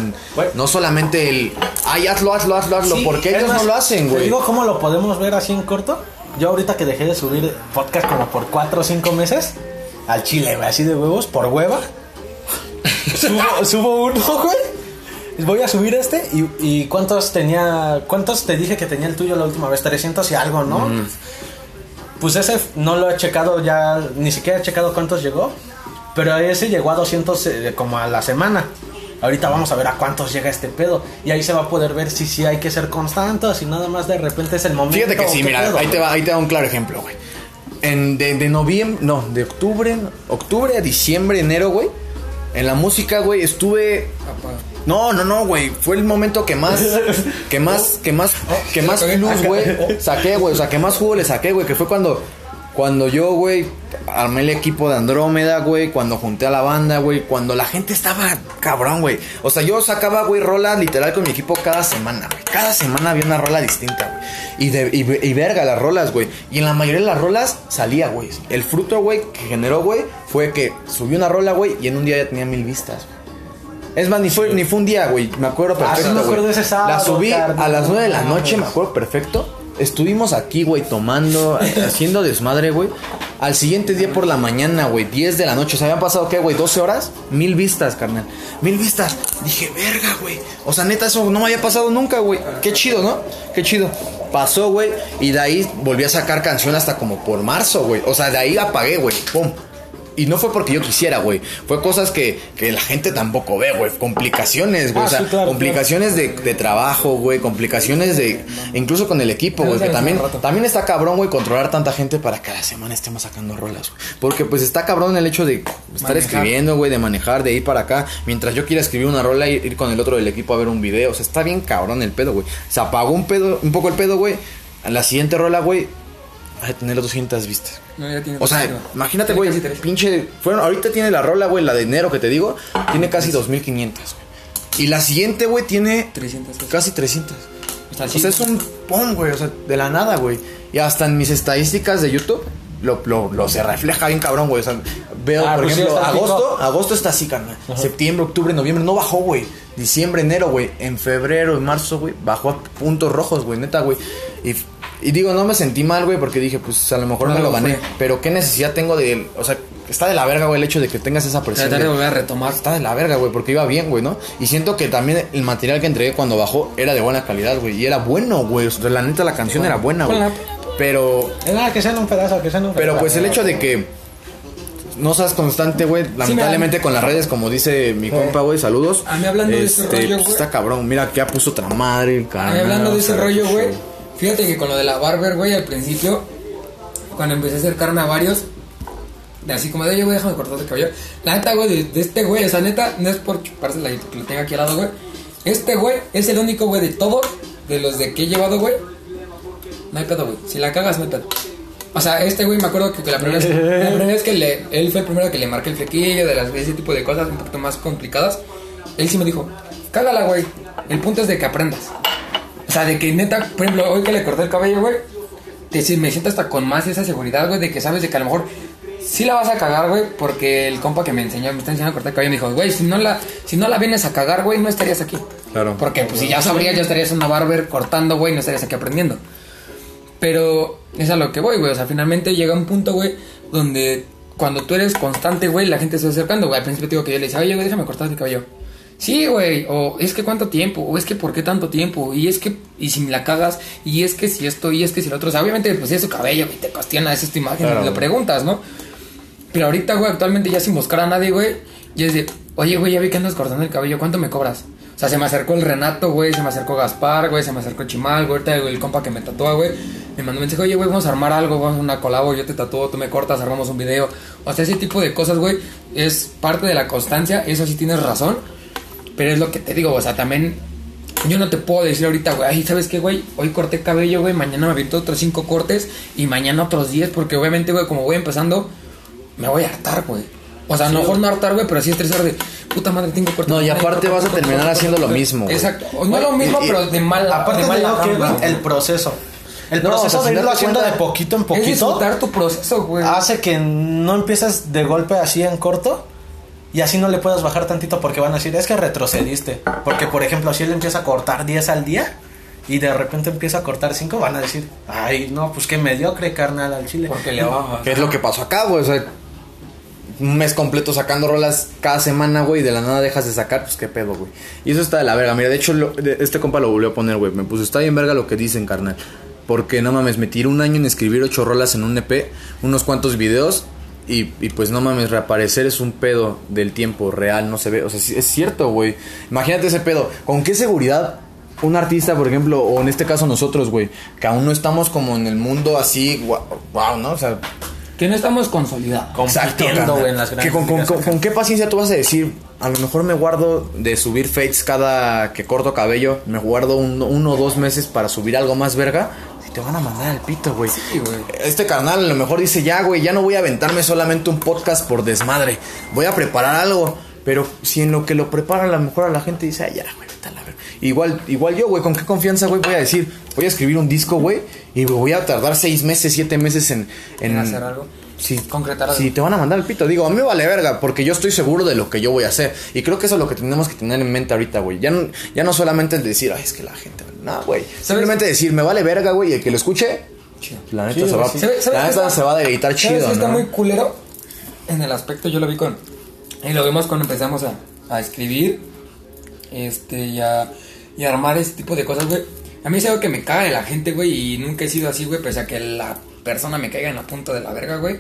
no solamente el, ay, hazlo, hazlo, hazlo, hazlo, Sí, porque ellos más, no lo hacen, güey. digo cómo lo podemos ver así en corto. Yo ahorita que dejé de subir podcast como por 4 o 5 meses, al chile, güey, así de huevos, por hueva. subo, subo uno, güey. Voy a subir este y, y ¿cuántos tenía? ¿Cuántos te dije que tenía el tuyo la última vez? 300 y algo, ¿no? Pues ese no lo he checado ya, ni siquiera he checado cuántos llegó. Pero ese llegó a 200 eh, como a la semana. Ahorita vamos a ver a cuántos llega este pedo. Y ahí se va a poder ver si sí hay que ser constantes y nada más de repente es el momento. Fíjate que o sí, mira, pedo. ahí te va, ahí te va un claro ejemplo, güey. En de, de noviembre, no, de octubre, octubre a diciembre, enero, güey. En la música, güey, estuve no, no, no, güey. Fue el momento que más, que más, que más, que más plus, güey, saqué, güey. O sea, que más jugo le saqué, güey. Que fue cuando, cuando yo, güey, armé el equipo de Andrómeda, güey. Cuando junté a la banda, güey. Cuando la gente estaba cabrón, güey. O sea, yo sacaba, güey, rolas literal con mi equipo cada semana, güey. Cada semana había una rola distinta, güey. Y, de, y, y verga las rolas, güey. Y en la mayoría de las rolas salía, güey. El fruto, güey, que generó, güey, fue que subí una rola, güey, y en un día ya tenía mil vistas, güey. Es más, ni fue, ni fue un día, güey. Me acuerdo Ah, perfecto, me acuerdo ese sábado, La subí a las 9 de la No, noche, me acuerdo perfecto. Estuvimos aquí, güey, tomando, haciendo desmadre, güey. Al siguiente día por la mañana, güey, 10 de la noche. ¿Se habían pasado qué, güey? 12 horas. Mil vistas, carnal. Mil vistas. Dije, verga, güey. O sea, neta, eso no me había pasado nunca, güey. Qué chido, ¿no? Qué chido. Pasó, güey. Y de ahí volví a sacar canción hasta como por marzo, güey. O sea, de ahí apagué, güey. Pum. Y no fue porque yo quisiera, güey. Fue cosas que, que la gente tampoco ve, güey. Complicaciones, güey. Ah, o sea, sí, claro, complicaciones de, de trabajo, güey. Complicaciones de. Incluso con el equipo, güey. Que también, también está cabrón, güey, controlar tanta gente para que a la semana estemos sacando rolas, güey. Porque pues está cabrón el hecho de estar Manejar. escribiendo, güey, de manejar, de ir para acá. Mientras yo quiera escribir una rola, ir, ir con el otro del equipo a ver un video. O sea, está bien cabrón el pedo, güey. Se apagó un pedo, un poco el pedo, güey. La siguiente rola, güey, a tener 200 vistas. No, ya tiene O sea, imagínate, güey, pinche. Fueron, ahorita tiene la rola, güey, la de enero que te digo, tiene casi 2500, güey. Y la siguiente, güey, tiene 300 pesos. casi 300. Está O sea, es un pum, güey, o sea, de la nada, güey. Y hasta en mis estadísticas de YouTube lo, lo, lo se refleja bien cabrón, güey. O sea, veo, Ah, por pues ejemplo, está agosto, agosto está así, carnal. Septiembre, octubre, noviembre, no bajó, güey. Diciembre, enero, güey. En febrero, en marzo, güey, bajó a puntos rojos, güey, neta, güey. Y, y digo, no me sentí mal, güey, porque dije, pues a lo mejor No, me lo gané. fue. Pero qué necesidad tengo de. O sea, está de la verga, güey, el hecho de que tengas esa presión. Tratar de volver a retomar. Está de la verga, güey, porque iba bien, güey, ¿no? Y siento que también el material que entregué cuando bajó era de buena calidad, güey. Y era bueno, güey. O sea, la neta, la canción era buena, güey. Pero, nada, que sean un pedazo, que sean un pero pedazo. pues el hecho de que no seas constante, güey, lamentablemente con las redes, como dice mi compa, güey, saludos. A mí hablando de ese rollo, güey. Está cabrón, mira, que ya puso otra madre, el Ay, canal. hablando de ese rollo, güey. Fíjate que con lo de la barber, güey, al principio, cuando empecé a acercarme a varios, así como de, oye, güey, déjame cortar el cabello. La neta, güey, de, este güey, esa neta, no es por chupársela y porque lo tenga aquí al lado, güey. Este güey es el único güey de todos, de los de que he llevado, güey. No hay pedo, güey. Si la cagas, no hay pedo. O sea, este güey me acuerdo que, que la, primera vez, la primera vez que le, él fue el primero que le marqué el flequillo, de las, ese tipo de cosas un poquito más complicadas. Él sí me dijo, cágala, güey. El punto es de que aprendas. O sea, de que neta, por ejemplo, hoy que le corté el cabello, güey, te, me siento hasta con más esa seguridad, güey, de que sabes de que a lo mejor sí la vas a cagar, güey, porque el compa que me enseñó, me está enseñando a cortar el cabello, me dijo, güey, si no la, si no la vienes a cagar, güey, no estarías aquí. Claro. Porque pues si ya sabrías, ya estarías en una barber cortando, güey, no estarías aquí aprendiendo. Pero es a lo que voy, güey. O sea, finalmente llega un punto, güey, donde cuando tú eres constante, güey, la gente se va acercando, güey. Al principio te digo que yo le decía, oye, güey, déjame cortar mi cabello. Sí, güey, o es que cuánto tiempo, o es que por qué tanto tiempo, y es que, y si me la cagas, y es que si esto, y es que si lo otro, o sea, obviamente, pues es su cabello, güey, te cuestiona, es tu imagen, Claro. y lo preguntas, ¿no? Pero ahorita, güey, actualmente ya sin buscar a nadie, güey, y es de, oye, güey, ya vi que andas cortando el cabello, ¿cuánto me cobras? O sea, se me acercó el Renato, güey, se me acercó Gaspar, güey, se me acercó Chimal, güey, ahorita el compa que me tatúa, güey, me mandó un mensaje, oye, güey, vamos a armar algo, vamos a una colabo, yo te tatúo, tú me cortas, armamos un video. O sea, ese tipo de cosas, güey, es parte de la constancia, eso sí tienes razón, pero es lo que te digo, o sea, también yo no te puedo decir ahorita, güey, ay, ¿sabes qué, güey? Hoy corté cabello, güey, mañana me aviento otros cinco cortes y mañana otros 10, porque obviamente, güey, como voy empezando, me voy a hartar, güey. O sea, a lo mejor no hartar, güey, pero sí estresar de puta madre, tengo cortes. No, y aparte corto, vas a terminar corto, haciendo corto, lo mismo. Exacto. No lo mismo, Y- pero de mala. Aparte de mala que, güey, el proceso. El No, proceso o sea, de irlo haciendo cuenta- de poquito en Es poquito disfrutar tu proceso, güey. hace que no empieces de golpe así en corto y así no le puedas bajar tantito porque van a decir, es que retrocediste. Porque, por ejemplo, si él empieza a cortar 10 al día y de repente empieza a cortar 5, van a decir, ay, no, pues qué mediocre, carnal, al chile. Porque le baja. ¿Qué es lo que pasó acá, güey? O sea, un mes completo sacando rolas cada semana, güey, y de la nada dejas de sacar, pues qué pedo, güey. Y eso está de la verga. Mira, de hecho, lo- de- este compa lo volvió a poner, güey. Me puso, está bien verga lo que dicen, carnal. Porque no mames, me tiré un año en escribir ocho rolas en un EP, unos cuantos videos. Y, y pues no mames, reaparecer es un pedo del tiempo real, no se ve. O sea, es cierto, güey. Imagínate ese pedo. ¿Con qué seguridad un artista, por ejemplo, o en este caso nosotros, güey, que aún no estamos como en el mundo así, wow, ¿no? O sea, Que no estamos consolidados. carnal. güey, en las Que con qué paciencia tú vas a decir, a lo mejor me guardo de subir fates cada que corto cabello, me guardo un- uno o dos meses para subir algo más verga. Te van a mandar al pito, güey. Sí, güey. Este carnal a lo mejor dice, ya, güey, ya no voy a aventarme solamente un podcast por desmadre. Voy a preparar algo. Pero si en lo que lo prepara a lo mejor a la gente dice, ay, ya, güey, vete a la verga". Igual, igual yo, güey, ¿con qué confianza, güey? Voy a decir, voy a escribir un disco, güey, y voy a tardar seis meses, siete meses. En, En hacer algo. Sí, Concretar algo. Si te van a mandar el pito, digo, a mí me vale verga, porque yo estoy seguro de lo que yo voy a hacer. Y creo que eso es lo que tenemos que tener en mente ahorita, güey. Ya no, ya no solamente el decir, ay, es que la gente. No, güey. Simplemente decir, me vale verga, güey, y el que lo escuche, Chido. la neta, se, va, sí. ¿Sabes- sabes la neta está- se va a deleitar ¿Sabes chido, qué está ¿no? muy culero? En el aspecto, yo lo vi con. Y lo vimos cuando empezamos a, a escribir. Este, y a, y a armar ese tipo de cosas, güey. A mí es algo que me caga de la gente, güey. Y nunca he sido así, güey. Pese a que la persona me caiga en la punta de la verga, güey.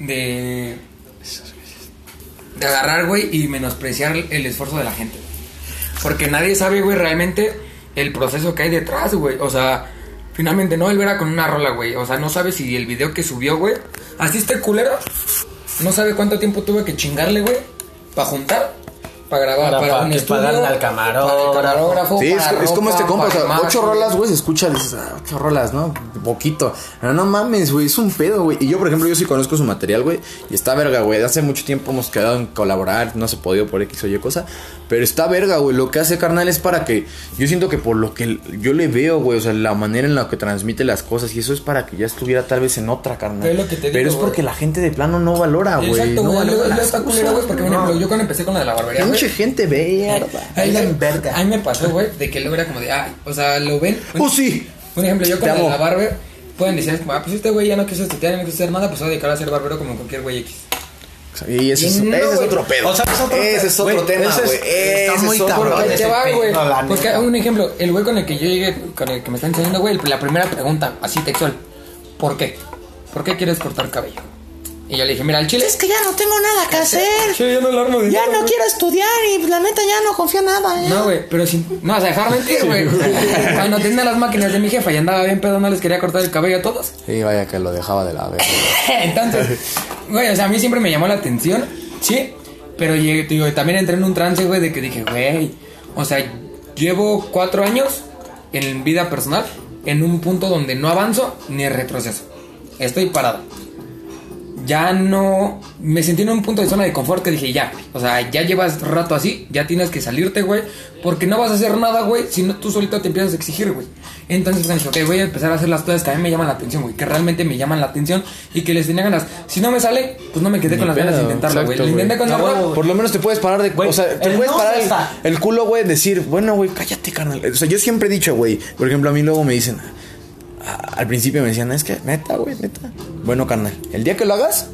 De. De agarrar, güey, y menospreciar el esfuerzo de la gente. Porque nadie sabe, güey, realmente el proceso que hay detrás, güey. O sea, finalmente no él verá con una rola, güey. O sea, no sabe si el video que subió, güey, así este culero. No sabe cuánto tiempo tuve que chingarle, güey, para juntar, para grabar, Para- para, para un que estudio, al camarógrafo. para el camarógrafo, Sí, es, como este compa, o sea, para ocho rolas, güey, se escucha, dices, ah, ocho rolas, ¿no? Poquito. No mames, güey, es un pedo, güey. Y yo, por ejemplo, yo sí conozco su material, güey, y está verga, güey. Hace mucho tiempo hemos quedado en colaborar, no se ha podido por X o Y cosa, pero está verga, güey. Lo que hace carnal es para que, yo siento que por lo que yo le veo, güey, o sea, la manera en la que transmite las cosas, y eso es para que ya estuviera tal vez en otra, carnal. Pero es lo que te digo, Pero es güey. porque la gente de plano no valora, güey. Exacto, no güey. valora Luego las está culero, cosas, güey, porque, por no. ejemplo, yo cuando empecé con lo de la barbería, güey, Mucha gente ve, Ahí me, verga. a mí me pasó, güey, de que luego era como de, ay, o sea, lo ven. ¡Oh, sí! Un ejemplo, yo con la barber, pueden decir, como, ah, pues este güey ya no quiso estudiar, no quiso hacer nada, pues se va a dedicar a ser barbero como cualquier güey X. Y ese, es, no, ese es otro pedo. O sea, es otro ese pedo. es otro Güey, tema, ese es- güey. está Ese muy es otro cabrón. Te ese va, güey. pedo, la Porque un ejemplo, el güey con el que yo llegué, con el que me está enseñando, güey, la primera pregunta, así textual, ¿por qué? ¿Por qué quieres cortar cabello? Y yo le dije, mira, el chile... Es que ya no tengo nada que hacer. Sí, yo no lo armo de Ya nada, no quiero estudiar y la neta ya no confío en nada. ya. No, güey, pero sin... No, vas a dejar mentir, güey. Cuando tenía las máquinas de mi jefa y andaba bien pedo, no les quería cortar el cabello a todos. Sí, vaya que lo dejaba de la vez. Entonces, güey, o sea, a mí siempre me llamó la atención, sí, pero llegué, digo, también entré en un trance, güey, de que dije, güey, o sea, Llevo cuatro años en vida personal en un punto donde no avanzo ni retroceso. Estoy parado. Ya no. Me sentí en un punto de zona de confort que dije, ya. O sea, ya llevas rato así, ya tienes que salirte, güey. Porque no vas a hacer nada, güey, si no tú solito te empiezas a exigir, güey. Entonces, pues, ok, voy a empezar a hacer las cosas que a mí me llaman la atención, güey. Que realmente me llaman la atención y que les tenía ganas. Si no me sale, pues no me quedé Ni con las ganas de pedo, intentarlo, güey. Lo intenté güey. con Ah, Por lo menos te puedes parar de. Güey, o sea, te puedes no parar el, el culo, güey, decir, bueno, güey, cállate, carnal. O sea, yo siempre he dicho, güey. Por ejemplo, a mí luego me dicen. a- Al principio me decían, es que, neta, güey, neta. Bueno, carnal, el día que lo hagas,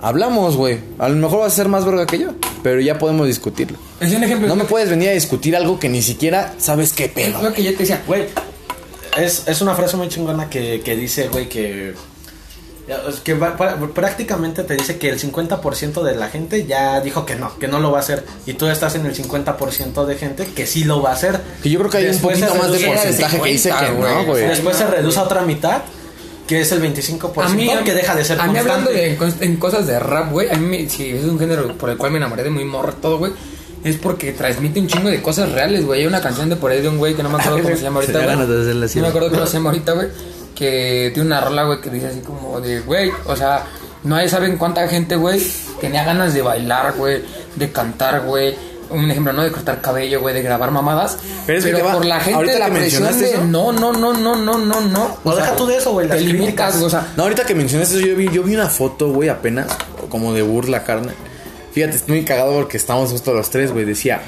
hablamos, güey. A lo mejor vas a ser más verga que yo, pero ya podemos discutirlo. Es un ejemplo. No me puedes venir a discutir algo que ni siquiera sabes qué Es pedo. lo que yo te decía, Güey, es, es una frase muy chingona que, que dice, güey, que... Que va- prácticamente te dice que el 50% de la gente ya dijo que no, que no lo va a hacer. Y tú estás en el 50% de gente que sí lo va a hacer. Que yo creo que hay Después un poquito más de porcentaje que dice que 50, no, güey. Después se reduce a otra mitad, que es el 25% a mí, que deja de ser a mí constante. hablando de en, cos- en cosas de rap, güey, a mí si es un género por el cual me enamoré de muy morro todo, güey, es porque transmite un chingo de cosas reales, güey. Hay una canción de por ahí de un güey que no me acuerdo cómo se llama ahorita, güey. No me acuerdo cómo se llama ahorita, güey, que tiene una rola, güey, que dice así como de, güey, o sea, no hay saben cuánta gente, güey, tenía ganas de bailar, güey, de cantar, güey. Un ejemplo, ¿no? De cortar cabello, güey, de grabar mamadas. Pero Pero, es que va- por la gente, la presión de eso- no, no, no, no, no, no, no. No, deja tú de eso, güey, Te limitas, o sea, No, ahorita que mencionaste eso, yo vi, yo vi una foto, güey, apenas, como de burla, carnal. Fíjate, estoy muy cagado porque estamos justo los tres, güey. Decía,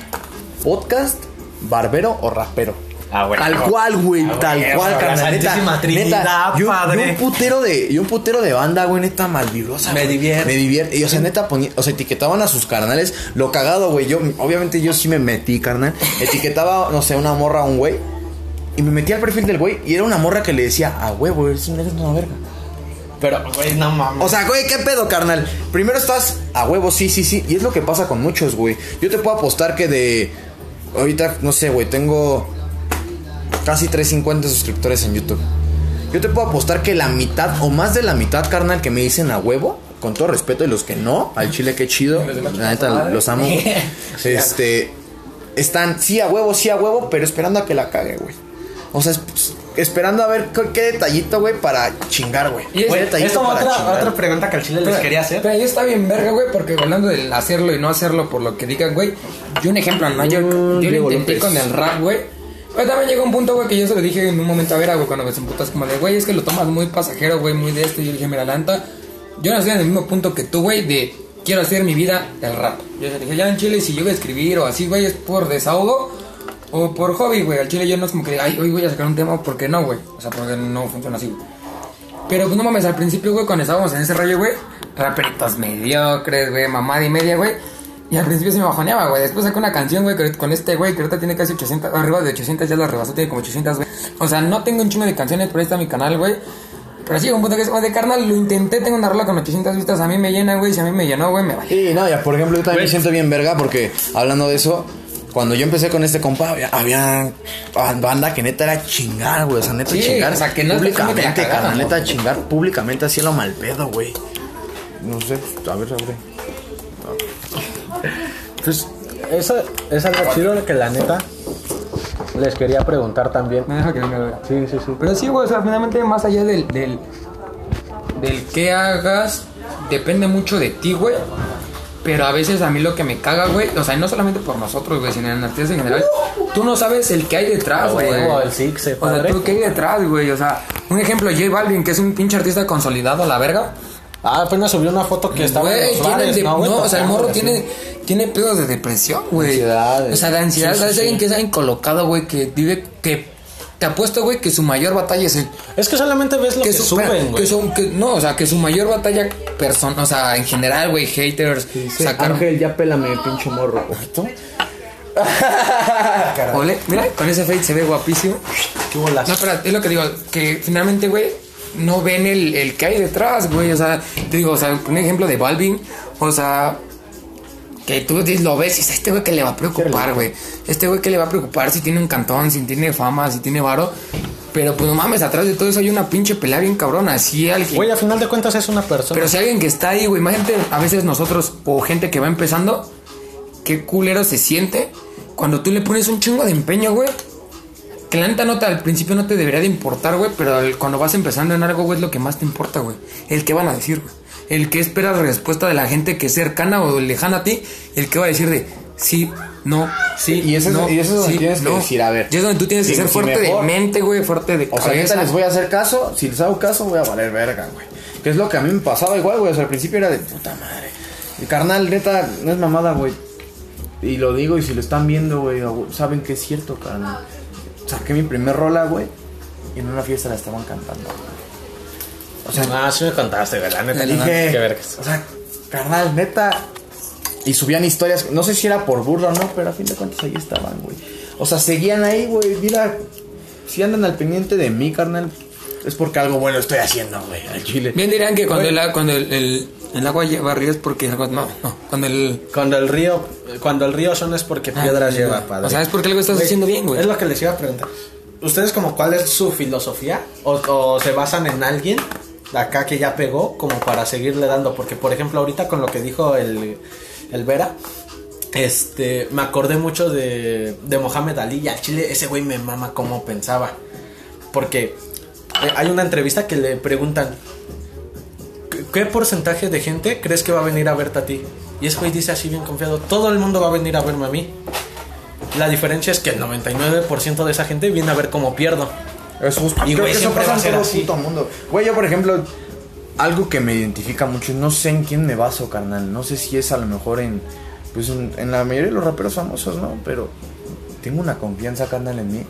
podcast, barbero o rapero. Ah. Tal cual, güey, Ah, tal cual, carnal. Neta, Trinidad, neta, yo, padre. yo un putero de, yo un putero de banda, güey, neta malvibrosa. Me divierte. Me divierte. Y, o sea, neta, ponía, o sea, etiquetaban a sus carnales. Lo cagado, güey. Yo, obviamente, yo sí me metí, carnal. Etiquetaba, no sé, una morra a un güey. Y me metí al perfil del güey. Y era una morra que le decía, ah, huevo, eres una verga. Pero, güey, no mames. O sea, güey, ¿qué pedo, carnal? Primero estás a huevo, sí, sí, sí. Y es lo que pasa con muchos, güey. Yo te puedo apostar que de. Ahorita, no sé, güey, tengo casi 350 suscriptores en YouTube. Yo te puedo apostar que la mitad o más de la mitad, carnal, que me dicen a huevo, con todo respeto, y los que no, al chile, qué chido. La neta, los amo. Este. Están, sí, a huevo, sí, a huevo, pero esperando a que la cague, güey. O sea, es- esperando a ver qué, qué detallito, güey, para chingar, güey. Y es- ¿Qué detallito Esto para otra, chingar? otra pregunta que al chile les quería hacer. Pero ahí está bien verga, güey, porque hablando del hacerlo y no hacerlo por lo que digan, güey. Yo un ejemplo, ¿no? Yo, Mm, yo lo intenté López. con el rap, güey. Pero también llegó un punto, güey, que yo se lo dije en un momento a ver, güey, cuando me emputas como de, güey, es que lo tomas muy pasajero, güey, muy de esto. Y yo dije, mira, la neta, yo no estoy en el mismo punto que tú, güey, de quiero hacer mi vida el rap. Yo le dije, ya en Chile, si yo voy a escribir o así, güey, es por desahogo o por hobby, güey. Al Chile yo no es como que, ay, hoy voy a sacar un tema, ¿por qué no, güey? O sea, porque no funciona así, güey. Pero pues no mames, al principio, güey, cuando estábamos en ese rollo, güey, raperitos mediocres, güey, mamada y media, güey. Y al principio se me bajoneaba, güey. Después saqué una canción, güey, que- con este güey que ahorita tiene casi 800, arriba de 800, ya la rebasó, tiene como 800, güey. O sea, no tengo un chingo de canciones, pero ahí está mi canal, güey. Pero sí, un punto que es de carnal, lo intenté, tengo una rola con 800 vistas, a mí me llena, güey, si a mí me llenó, güey, me vale. Sí, no, ya por ejemplo, yo también me siento bien verga porque hablando de eso, cuando yo empecé con este compa, había, había banda que neta era chingar, güey. O sea, neta Sí, chingar. o sea, que no de que la públicamente, cagaran, carnal, ¿no? neta chingar públicamente así lo mal pedo, güey. No sé, a ver, abre. Pues, eso es algo chido que la neta les quería preguntar también. Me deja que venga, güey. Sí, sí, sí. Pero sí, güey, o sea, finalmente más allá del, del, del que hagas, depende mucho de ti, güey. Pero a veces a mí lo que me caga, güey, o sea, no solamente por nosotros, güey, sino en artistas en general, tú no sabes el que hay detrás, Ah, güey. huevo, el Six, eh, O sea, padre. tú qué hay detrás, güey, o sea, un ejemplo, J Balvin, que es un pinche artista consolidado a la verga. Ah, apenas subió una foto que estaba en Güey, los tiene bares, de- ¿no, güey? no, o sea, el morro tiene, tiene pedos de depresión, güey. Ansiedad, O sea, de ansiedad, Sí, sí, ¿sabes? sí. Alguien que es alguien colocado, güey, que vive, que te apuesto, güey, que su mayor batalla es el. Es que solamente ves lo que, que su, suben, güey. que son- que- no, o sea, que su mayor batalla persona, o sea, en general, güey, haters, sacar Ángel, ya pélame, pinche morro. ¿Esto? Ole, mira, con ese fade se ve guapísimo. ¿Qué bolas? No, pero es lo que digo, que finalmente, güey, no ven el, el que hay detrás, güey. O sea, te digo, o sea, un ejemplo de Balvin, o sea, que tú lo ves y dices, este güey que le va a preocupar, güey. Este güey que le va a preocupar si tiene un cantón, si tiene fama, si tiene varo. Pero pues no mames, atrás de todo eso hay una pinche pelea bien cabrona. Si alguien. Güey, a final de cuentas es una persona. Pero si alguien que está ahí, güey, imagínate a veces nosotros o gente que va empezando, qué culero se siente cuando tú le pones un chingo de empeño, güey, que la neta nota al principio no te debería de importar, güey, pero el- cuando vas empezando en algo, güey, es lo que más te importa, güey. El que van a decir, güey. El que espera la respuesta de la gente que es cercana o lejana a ti, el que va a decir de sí, no, sí, Y eso es- no, y eso es donde sí, tienes que no. decir, a ver, Y es donde tú tienes que ser si fuerte mejor- de mente, güey, fuerte de O sea, cabeza. neta les voy a hacer caso. Si les hago caso, voy a valer verga, güey. Que es lo que a mí me pasaba igual, güey. O sea, al principio era de puta madre. Y carnal, neta, no es mamada, güey. Y lo digo, y si lo están viendo, güey, o- saben que es cierto, carnal. Saqué mi primer rola, güey. Y en una fiesta la estaban cantando. O sea, ah, sí me contaste, güey. La neta, Dije, qué vergas. o sea, carnal, neta. Y subían historias, no sé si era por burla o no, pero a fin de cuentas ahí estaban, güey. O sea, seguían ahí, güey. Mira, si andan al pendiente de mí, carnal, es porque algo bueno estoy haciendo, güey, al chile. Bien dirán que cuando, el, cuando el, el- el agua lleva río es porque algo... No, no. Cuando el... Cuando el río, cuando el río son es porque piedras Ah, lleva, padre. O sea, es porque algo estás Güey, haciendo bien, güey. Es lo que les iba a preguntar. ¿Ustedes como cuál es su filosofía? ¿O, o se basan en alguien acá que ya pegó como para seguirle dando? Porque, por ejemplo, ahorita con lo que dijo el, el Vera, este, me acordé mucho de, de Mohamed Ali y al Chile ese güey me mama cómo pensaba. Porque eh, hay una entrevista que le preguntan, ¿qué- ¿qué porcentaje de gente crees que va a venir a verte a ti? Y ese güey dice así bien confiado, todo el mundo va a venir a verme a mí. La diferencia es que el 99% de esa gente viene a ver cómo pierdo. Es justo. Y, Creo güey, que eso siempre pasa va a en todo así. puto mundo. Güey, yo, por ejemplo, algo que me identifica mucho, no sé en quién me baso, carnal. No sé si es a lo mejor en. Pues en, en la mayoría de los raperos famosos, ¿no? Pero tengo una confianza, carnal, en mí.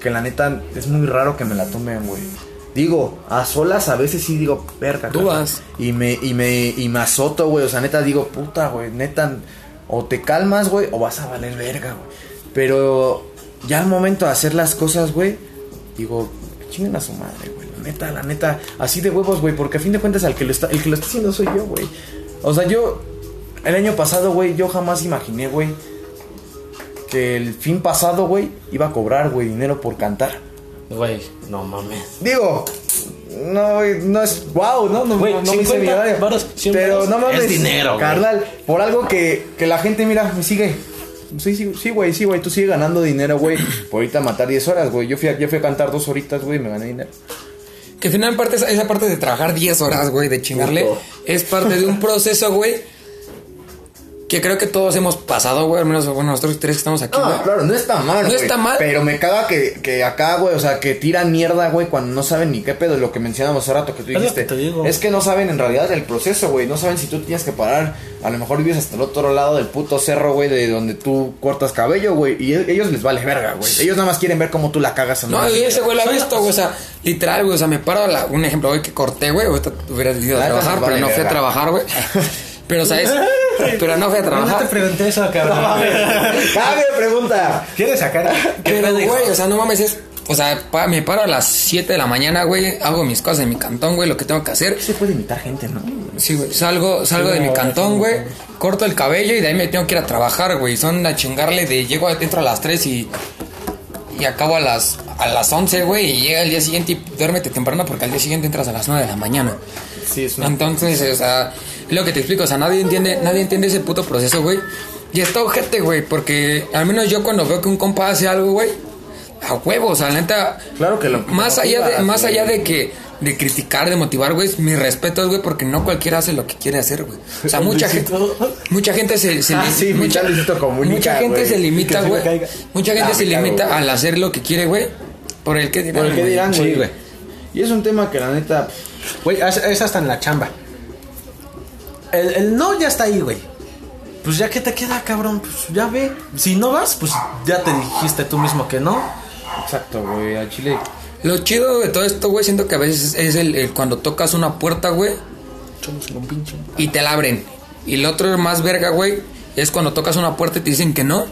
Que la neta es muy raro que me la tomen, güey. Digo, a solas a veces sí digo, verga. carnal. Dudas. Y me, y me, y me azoto, güey. O sea, neta digo, puta, güey. Neta, o te calmas, güey, o vas a valer verga, güey. Pero ya al momento de hacer las cosas, güey, digo, chinguen a su madre, güey. La neta, la neta, así de huevos, güey. Porque a fin de cuentas, el que lo está, el que lo está haciendo soy yo, güey. O sea, yo, el año pasado, güey, yo jamás imaginé, güey, que el fin pasado, güey, iba a cobrar, güey, dinero por cantar. Güey, no mames. Digo, no, güey, no es wow, no, no, Güey, no, no me 50 hice millonario. varos, 100 Pero no mames, es dinero, carnal, por algo que, que la gente, mira, me sigue. Sí, sí, sí, güey, sí, güey, tú sigues ganando dinero, güey, por ahorita matar 10 horas, güey. Yo fui, a, yo fui a cantar dos horitas, güey, y me gané dinero. Que al final parte esa, esa parte de trabajar 10 horas, güey, de chingarle, es parte de un proceso, güey, que creo que todos hemos pasado, güey, al menos bueno, nosotros tres que estamos aquí, güey. No, claro, no está mal, No güey, está mal. Pero me caga que, que acá, güey, o sea, que tiran mierda, güey, cuando no saben ni qué pedo, lo que mencionamos hace rato que tú Es lo dijiste. que te digo. Es que no saben en realidad el proceso, güey. No saben si tú tienes que parar. A lo mejor vives hasta el otro lado del puto cerro, güey, de donde tú cortas cabello, güey. Y e- ellos les vale verga, güey. Ellos nada más quieren ver cómo tú la cagas en No, y ese güey lo ha visto, güey, o sea, literal, güey, o sea, me paro a la, un ejemplo, güey, que corté, güey, ahorita hubiera ido a La trabajar, pero no fui a trabajar, güey. Pero, ¿sabes? Pero no fui a No te trabajar. pregunté eso, cabrón. ¡Cabe pregunta! ¿Quieres sacar? ¿Qué Pero, güey, o sea, no mames, es... O sea, pa- me paro a las 7 de la mañana, güey, hago mis cosas en mi cantón, güey, lo que tengo que hacer. Se puede imitar gente, ¿no? Sí, güey, salgo, salgo de mi cantón, güey, corto el cabello y de ahí me tengo que ir a trabajar, güey. Son a chingarle de llego adentro a las 3 y, y acabo a las, a las 11, güey, y llega el día siguiente y duérmete temprano porque al día siguiente entras a las 9 de la mañana. Sí, es una... Entonces, o sea, lo que te explico, o sea, nadie entiende, nadie entiende ese puto proceso, güey. Y está ojete, güey, porque al menos yo cuando veo que un compa hace algo, güey, a huevo, o sea, la neta, Claro que lo más allá de, más allá de que de criticar, de motivar, güey, mi respeto, güey, porque no cualquiera hace lo que quiere hacer, güey. O sea, mucha gente, mucha gente se, se Ah, sí, mucha, Comunica, mucha gente güey. se limita, güey. Mucha gente Ah, se limita al hacer lo que quiere, güey, por el que dirán. Por el que güey. dirán. Y es un tema que la neta... Güey, es hasta en la chamba. El, el no ya está ahí, güey. Pues ya que te queda, cabrón, pues ya ve. Si no vas, pues ya te dijiste tú mismo que no. Exacto, güey, a Chile... Lo chido de todo esto, güey, siento que a veces es el, el cuando tocas una puerta, güey, y te la abren. Y el otro más verga, güey, es cuando tocas una puerta y te dicen que no,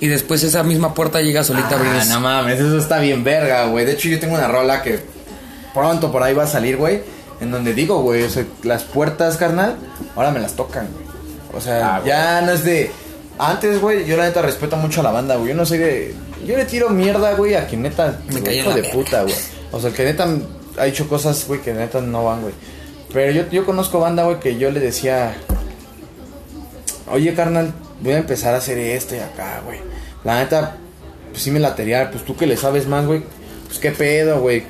y después esa misma puerta llega solita a Ah, abrirse. no mames, eso está bien verga, güey. De hecho, yo tengo una rola que pronto por ahí va a salir, güey. En donde digo, güey, o sea, las puertas, carnal, ahora me las tocan, güey. O sea, ya no es de... Antes, güey, yo la neta respeto mucho a la banda, güey. Yo no soy de... Yo le tiro mierda, güey, a quien neta... Me en hijo la de puta, güey. O sea, el que neta ha hecho cosas, güey, que neta no van, güey. Pero yo, yo conozco banda, güey, que yo le decía... Oye, carnal, voy a empezar a hacer esto y acá, güey. La neta, pues sí me latería. Pues tú que le sabes más, güey. Pues qué pedo, güey.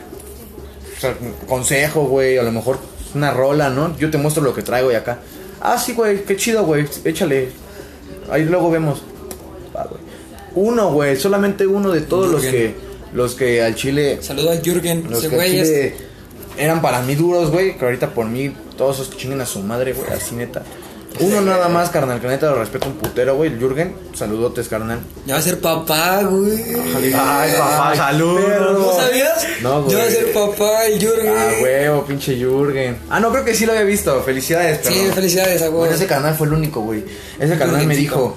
O sea, un consejo, güey. A lo mejor una rola, ¿no? Yo te muestro lo que traigo y acá. Ah, sí, güey. Qué chido, güey. Échale. Ahí luego vemos. Güey. Uno, güey. Solamente uno de todos los que. Los que al chile. Saludos a Jürgen. Los que al chile eran para mí duros, güey. Que ahorita por mí, todos esos que chinguen a su madre, güey. Así neta. Uno nada más, carnal, que neta lo respeto un putero, güey. El Jürgen, saludotes, carnal. Ya va a ser papá, güey. Ay, papá, saludos. ¿No sabías? No, güey. Ya va a ser papá, el Jürgen. Ah, huevo, pinche Jürgen. Ah, no, creo que sí lo había visto. Felicidades, Sí, perdón. felicidades, a Bueno, güey. ese carnal fue el único, güey. Ese carnal me dijo,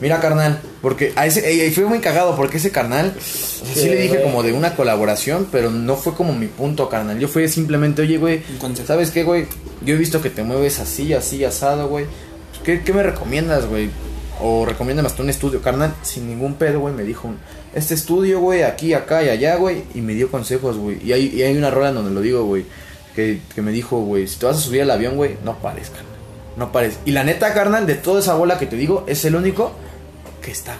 mira carnal, porque a ese, y fue muy cagado porque ese carnal, sí, le dije como de una colaboración, pero no fue como mi punto, carnal. Yo fue simplemente, oye, güey. ¿sabes qué, güey? Yo he visto que te mueves así, así, asado, güey. ¿Qué, qué me recomiendas, güey? O recomiéndame hasta un estudio, carnal, sin ningún pedo, güey, me dijo, este estudio, güey, aquí, acá y allá, güey, y me dio consejos, güey. Y hay, y hay una rola donde lo digo, güey, que, que me dijo, güey, si te vas a subir al avión, güey, no pares, carnal. No pares. Y la neta, carnal, de toda esa bola que te digo, es el único que está.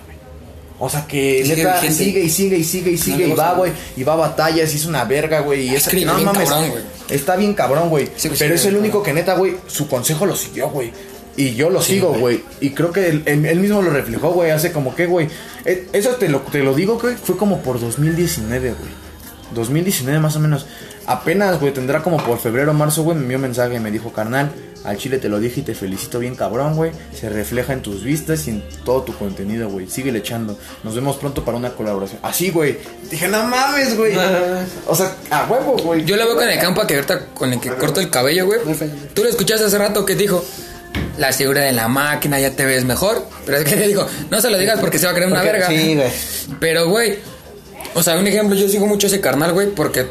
O sea que Sigue neta vigente. sigue y sigue y sigue y sigue y va, güey. Y va a batallas y es una verga, güey. Y Ah, esa escribe no bien mames, cabrón, güey. Está bien cabrón, güey. Sí, pues, Pero es el único que neta, güey, su consejo lo siguió, güey. Y yo lo sigo, güey. Y creo que él, mismo lo reflejó, güey. Hace como que, güey. eh, Eso te lo, te lo digo, güey. Fue como por 2019, güey. 2019 más o menos. Apenas, güey, tendrá como por febrero, marzo, güey, me envió un mensaje y me dijo, carnal, al chile te lo dije y te felicito bien cabrón, güey. Se refleja en tus vistas y en todo tu contenido, güey. Sigue echando. Nos vemos pronto para una colaboración. Así, güey. Dije, no mames, güey. O sea, a huevo, güey. Yo la veo con el campo que ahorita con el que corto el cabello, güey. Tú lo escuchaste hace rato que dijo. La seguridad de la máquina, ya te ves mejor. Pero es que le digo, no se lo digas porque se va a creer una Porque- verga. sí, güey. Pero, güey, o sea, un ejemplo, yo sigo mucho ese carnal, güey, porque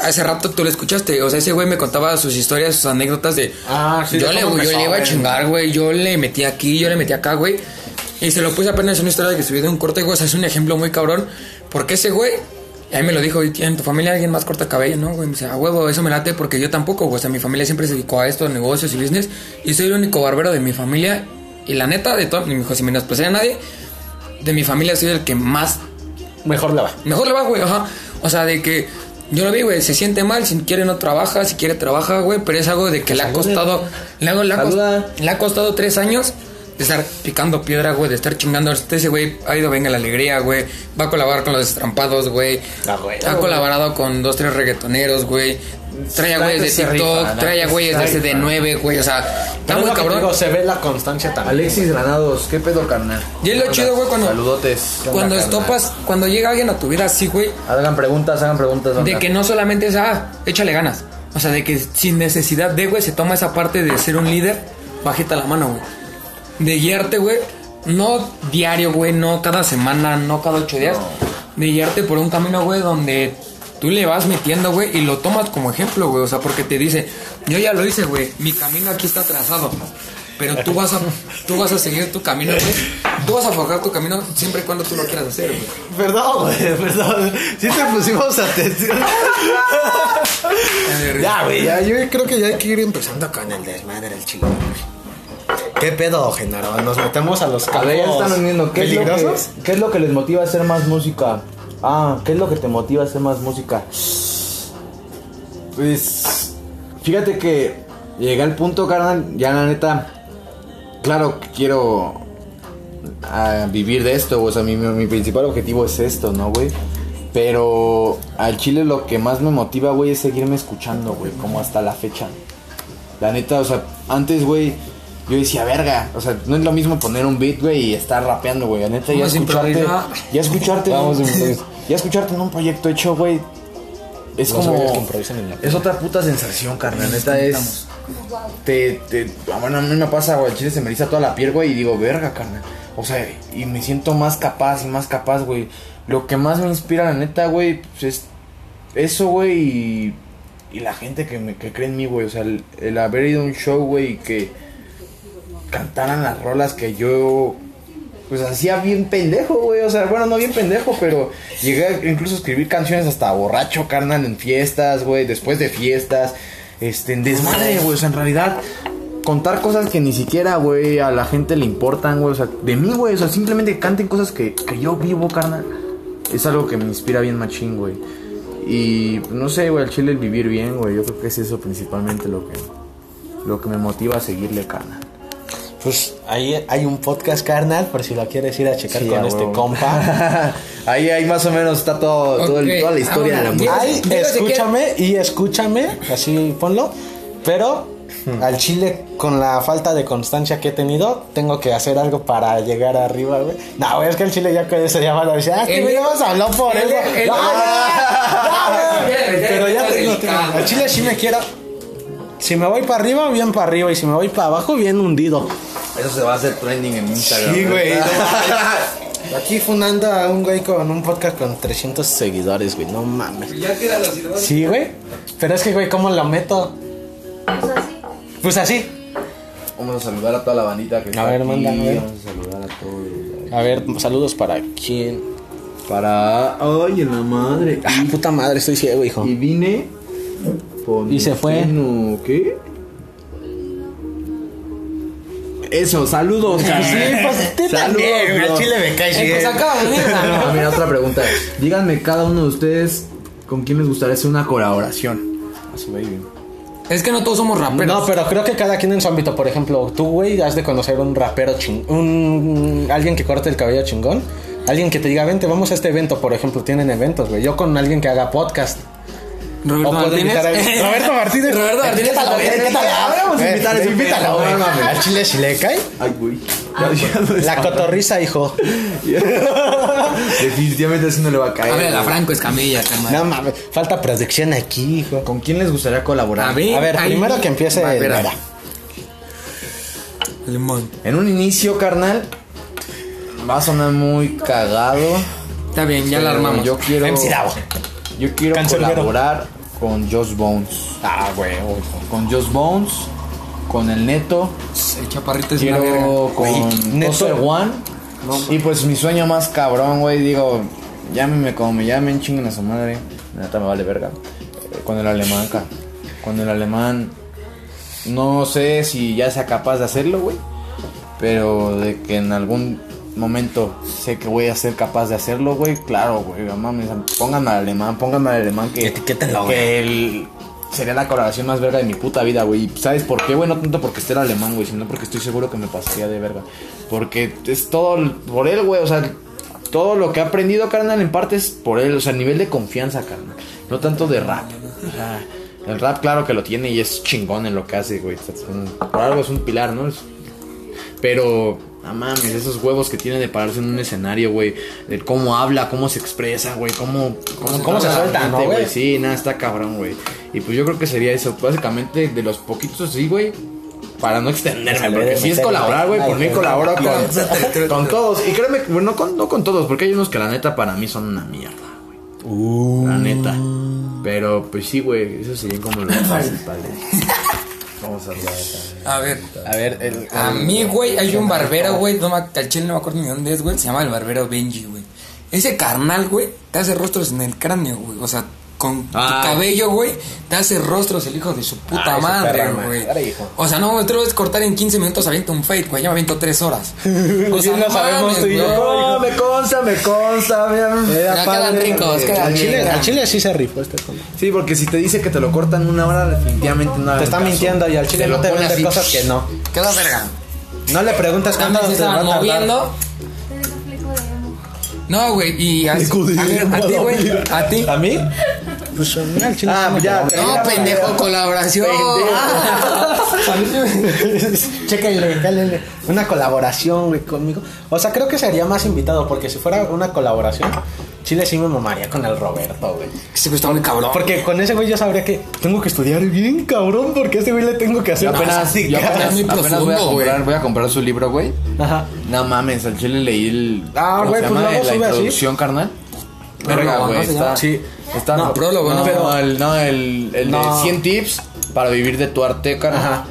hace rato tú lo escuchaste. O sea, ese güey me contaba sus historias, sus anécdotas de. Ah, sí, yo le, yo le iba a chingar, güey. Yo le metí aquí, yo le metí acá, güey. Y se lo puse apenas en una historia que subí de un corte, güey. O sea, es un ejemplo muy cabrón. Porque ese güey. Y ahí me lo dijo, ¿y en tu familia alguien más corta cabello, no? Güey, me dice, a huevo, eso me late porque yo tampoco, güey. O sea, mi familia siempre se dedicó a esto, negocios y business. Y soy el único barbero de mi familia. Y la neta, de todo, ni mi hijo, si me menospreciar a nadie, de mi familia soy el que más Mejor le va. Mejor le va, güey, ajá. O sea, de que yo lo vi, güey, se siente mal, si quiere no trabaja, si quiere trabaja, güey, pero es algo de que le ha costado, le, ha le costado tres años de estar picando piedra, güey, de estar chingando. Este ese güey ha ido venga la alegría, güey, va a colaborar con los destrampados, güey. Ah, güey. ha colaborado con dos, tres reggaetoneros, güey. Trae a güeyes de rifa, TikTok, trae a güeyes de se rifa. CD9, güey, o sea, está muy cabrón. digo, se ve la constancia también. Alexis Granados, ¿qué pedo, carnal? Y es lo chido, güey, cuando, Saludotes. ¿Qué onda, cuando carnal? estopas, cuando llega alguien a tu vida así, güey, Hagan preguntas, hagan preguntas. De que no solamente es, ah, échale ganas. O sea, de que sin necesidad de, güey, se toma esa parte de ser un líder, bajita la mano, güey. De guiarte, güey, no diario, güey, no cada semana, no cada ocho días. De guiarte por un camino, güey, donde tú le vas metiendo, güey, y lo tomas como ejemplo, güey. O sea, porque te dice, yo ya lo hice, güey, mi camino aquí está trazado. Pero tú vas a, tú vas a seguir tu camino, güey. Tú vas a forjar tu camino siempre y cuando tú lo quieras hacer, güey. Perdón, güey, perdón. Sí te pusimos atención. ya, güey, ya, yo creo que ya hay que ir empezando con el desmadre del chile, güey. ¿Qué pedo, Genaro? Nos metemos a los están uniendo. ¿Qué es, lo que, peligrosos. ¿Qué es lo que les motiva a hacer más música? Ah, ¿qué es lo que te motiva a hacer más música? Pues, fíjate que llegué al punto, carnal, ya la neta, claro que quiero ah, vivir de esto, o sea, mi, mi principal objetivo es esto, ¿no, güey? Pero al chile lo que más me motiva, güey, es seguirme escuchando, güey, como hasta la fecha. La neta, o sea, antes, güey, yo decía, verga, o sea, no es lo mismo poner un beat, güey, y estar rapeando, güey. La neta, ya escucharte, ya escucharte, Vamos a ya escucharte en un proyecto hecho, güey, es Los como, es otra puta sensación, carnal. Neta es, te, te, ah, bueno, a mí me pasa, güey, el chile se me eriza toda la piel, güey, y digo, verga, carnal. O sea, y me siento más capaz y más capaz, güey. Lo que más me inspira, la neta, güey, pues es eso, güey, y, y la gente que, me, que cree en mí, güey. O sea, el, el haber ido a un show, güey, y que cantaran las rolas que yo, pues hacía bien pendejo, güey. O sea, bueno, no bien pendejo, pero llegué a incluso a escribir canciones hasta borracho, carnal, en fiestas, güey, después de fiestas, este, en desmadre, güey. O sea, en realidad, contar cosas que ni siquiera, güey, a la gente le importan, güey. O sea, de mí, güey. O sea, simplemente canten cosas que, que yo vivo, carnal. Es algo que me inspira bien machín, güey. Y no sé, güey, al chile el vivir bien, güey. Yo creo que es eso principalmente lo que, lo que me motiva a seguirle, carnal. Pues ahí hay un podcast carnal, por si lo quieres ir a checar Sí, con a este compa. ahí, ahí más o menos está todo, todo el- Ok, toda la historia de la música. que- escúchame y escúchame, así ponlo. Pero al chile, con la falta de constancia que he tenido, tengo que hacer algo para llegar arriba, güey. No, güey, es que el chile ya con eso ya van a decir, ah, que ya vas a hablar por eso. el- No, no, no, no, güey. Pero ya tengo. Al chile sí me quiero. Si me voy para arriba, bien para arriba. Y si me voy para abajo, bien hundido. Eso se va a hacer trending en Instagram. Sí, güey. Aquí fundando a un güey con un podcast con 300 seguidores, güey. No mames. Ya queda la ciudad. Sí, güey. Pero es que, güey, ¿cómo lo meto? Pues así. Pues así. Vamos a saludar a toda la bandita que está ver, aquí. manda, a ver. Vamos a saludar a todos. A ver, saludos para quién. Para. Ay, en la madre. Ah, puta madre, estoy ciego, hijo. Y vine. con Y se fue. ¿Qué? Eso, saludos. Sí, pues tú también, al chile me caes Eh, pues bien. acaba de venir. Ah, mira, otra pregunta. Díganme cada uno de ustedes con quién les gustaría hacer una colaboración. A su baby. Es que no todos somos raperos. No, pero creo que cada quien en su ámbito. Por ejemplo, tú, güey, has de conocer un rapero ching... Un... Alguien que corte el cabello chingón. Alguien que te diga, vente, vamos a este evento. Por ejemplo, tienen eventos, güey. Yo con alguien que haga podcast. Roberto Martínez. Roberto Martínez. Roberto Martínez. A ver, vamos a Eh, invitar a ese invítalo, güey. Al chile si le cae. Ay, güey. La cotorriza, hijo. Definitivamente eso no le va a caer. A ver, la. Franco Escamilla, carnal. No mames, falta producción aquí, hijo. ¿Con quién les gustaría colaborar? A ver, A ver, ahí- primero que empiece. Vera. Limón. En un inicio, carnal, va a sonar muy cagado. Está bien, ya la armamos. Yo quiero, MC Davo. Yo quiero colaborar con Josh Bones. Ah, güey. Con Josh Bones, con el Neto, El chaparrito es una verga. quiero Güey, con Neto. Toser One. y pues mi sueño más cabrón, güey, digo, llámenme como me llamen, chinguen a su madre. Neta me vale verga. Eh, Con el alemán, ca. Con el alemán. No sé si ya sea capaz de hacerlo, güey. Pero de que en algún momento sé que voy a ser capaz de hacerlo, güey. Claro, güey. Mames, pónganme al alemán, pónganme al alemán que. Etiquétenlo. Que el- sería la colaboración más verga de mi puta vida, güey. ¿Sabes por qué, güey? No tanto porque esté el alemán, güey, sino porque estoy seguro que me pasaría de verga. Porque es todo por él, güey. O sea, todo lo que he aprendido, carnal, en parte es por él. O sea, nivel de confianza, carnal. No tanto de rap. O sea, el rap, claro que lo tiene y es chingón en lo que hace, güey. Por algo es un pilar, ¿no? Es- pero, no mames, esos huevos que tiene de pararse en un escenario, güey. De cómo habla, cómo se expresa, güey. Cómo, cómo, cómo se suelta, ¿no, güey? Sí, nada, está cabrón, güey. Y pues yo creo que sería eso. Básicamente, de los poquitos, sí, güey. Para no extenderme, Sale porque si es colaborar, güey, por mí colaboro con, con todos. Y créeme, bueno, no con, no con todos, porque hay unos que la neta para mí son una mierda, güey. La neta. Pero pues sí, güey, eso serían como los principales. Vamos a hablar. A ver. A ver, el, A mí, güey, hay un barbero, güey. No, me- chile no me acuerdo ni dónde es, güey. Se llama el barbero Benji, güey. Ese carnal, güey, te hace rostros en el cráneo, güey. O sea, con Ah. tu cabello, güey, te hace rostros el hijo de su puta Ay, su madre, güey. O sea, no, tú lo ves cortar en 15 minutos, avienta un fade, güey. Ya me aviento 3 horas. O Bien lo sabemos tú y yo. güey. No, me consta, me consta, mira. Ya quedan ricos, quedan al, Chile, ricos. al Chile sí se rifó este compa. Sí, porque si te dice que te lo cortan una hora, definitivamente no Te está caso. mintiendo y al Chile Te no lo te vende cosas que no. Queda verga. No le preguntas cuánto te va a estaban tardar. No, güey, y así. A ver, a ti, güey, a ti. ¿A mí? Pues al Chile Ah, me ya. No, pendejo, colaboración. Chéquenle, cálenle. Una colaboración, güey, conmigo. O sea, creo que sería más invitado porque si fuera una colaboración, Chile sí me mamaría con el Roberto, güey. Ese güey está muy cabrón. Porque con ese güey yo sabría que tengo que estudiar bien, cabrón, porque a ese güey le tengo que hacer apenas, yo prácticas. apenas, muy apenas voy, a comprar, voy a comprar su libro, güey. Ajá. No mames, al chile leí el. Ah, ¿cómo güey, pues La sube así. introducción, carnal. Verga, güey. ¿no se Está, sí. Está, No, prólogo, ¿no? Pero el, no, el, el No. de 100 tips para vivir de tu arte. Ajá.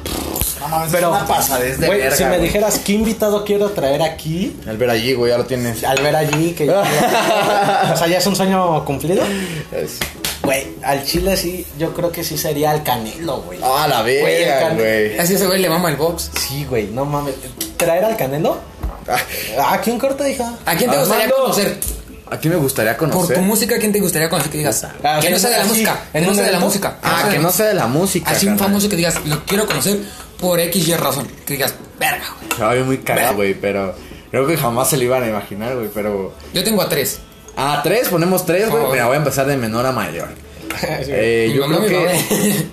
No mames, Pero, es una pasadez de güey, verga, si me güey. dijeras qué invitado quiero traer aquí, El ver allí, güey, ya lo tienes. al ver allí, que o sea, ya es un sueño cumplido. Es- Güey, al chile sí, yo creo que sí sería el Canelo, güey. Ah, la verga, güey. Así ese güey le mama el box. Sí, güey, no mames. ¿Traer al Canelo? Ah, ¿quién corta, hija? ¿A quién te gustaría Armando. conocer? ¿A quién me gustaría Por conocer? tu música, ¿quién te gustaría conocer que digas? Ah, que sí, no sea de la así, música. ¿en Que no sea de la música. Ah, que no sea de la música. Así un famoso que digas, lo quiero conocer por X y razón. Que digas, verga, güey. Se va a muy cagado, güey, pero creo que jamás se lo iban a imaginar, güey, pero... Yo tengo a tres. Ah, tres, ponemos tres, güey. favor. Mira, voy a empezar de menor a mayor. Eh, yo creo que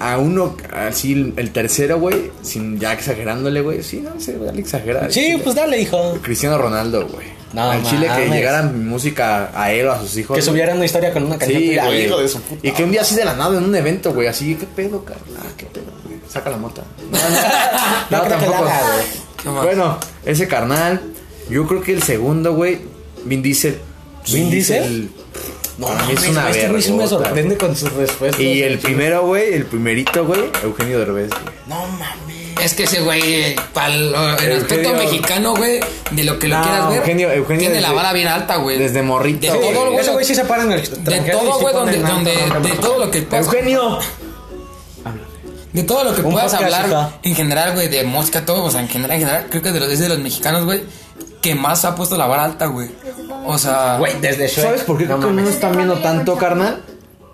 a uno, así, el- tercero, güey, sin ya exagerándole, güey. Sí, no sé, al exagerar. Sí, pues dale, hijo. Cristiano Ronaldo, güey. No Al Chile que llegara mi música a él o a sus hijos. Que subieran una historia con una canción. Sí, tuya. güey. Hijo de su puta. Y que un día así de la nada en un evento, güey, así, ¿qué pedo, carnal? Ah, ¿Qué pedo, güey? Saca la mota. No, no, No creo que la haga, güey. ¿Qué más? Bueno, ese carnal, yo creo que el segundo, güey, Vin Diesel. ¿Vin Diesel? No, No, es mames, una güey, este me sorprende con sus respuestas. Y el primero, güey, el primerito, güey, Eugenio Derbez, güey. No mames. Es que ese güey, para el aspecto mexicano, güey, de lo que lo No, quieras ver, Eugenio- Eugenio tiene la desde- vara bien alta, güey. desde morrito, De güey. todo, güey. Ese güey sí se para en el De todo, güey, donde, donde, alto, de todo lo que puedas, Eugenio. de todo lo que Un puedas hablar en general, güey, de mosca, todo, o sea, en general, en general, creo que de los, es de los mexicanos, güey, que más ha puesto la vara alta, güey. O sea, Güey, desde Shrek. ¿Sabes por qué que no están viendo tanto, carnal?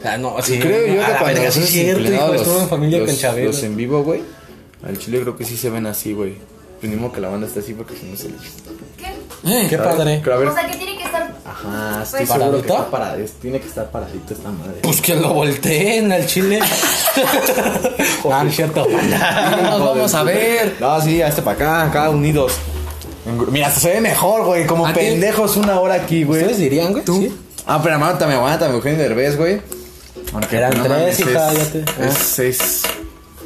Ah, no, sí. Creo yo que la cuando verga, sí cierto, hijo, los, estuvo en familia los- con Chabelo. los en vivo, güey. Al chile creo que sí se ven así, güey. Tenemos que la banda está así porque si no se le ¿Qué? eh, Qué padre. Pero a ver. O sea, que tiene que estar. Ajá, estoy Pues- seguro que ¿Paradito? está paradito. Tiene que estar paradito esta madre. Pues que lo volteen al chile. ah, no es cierto. nos vamos a ver. No, sí, a este para acá, acá unidos. En gru- Mira, se ve mejor, güey. Como ¿A ti? pendejos una hora aquí, güey. ¿Ustedes dirían, güey? ¿Tú? Sí. Ah, pero aguántame, aguántame, Eugenio Derbez, güey. Aunque Eran tres, hija, es, ya te- es, es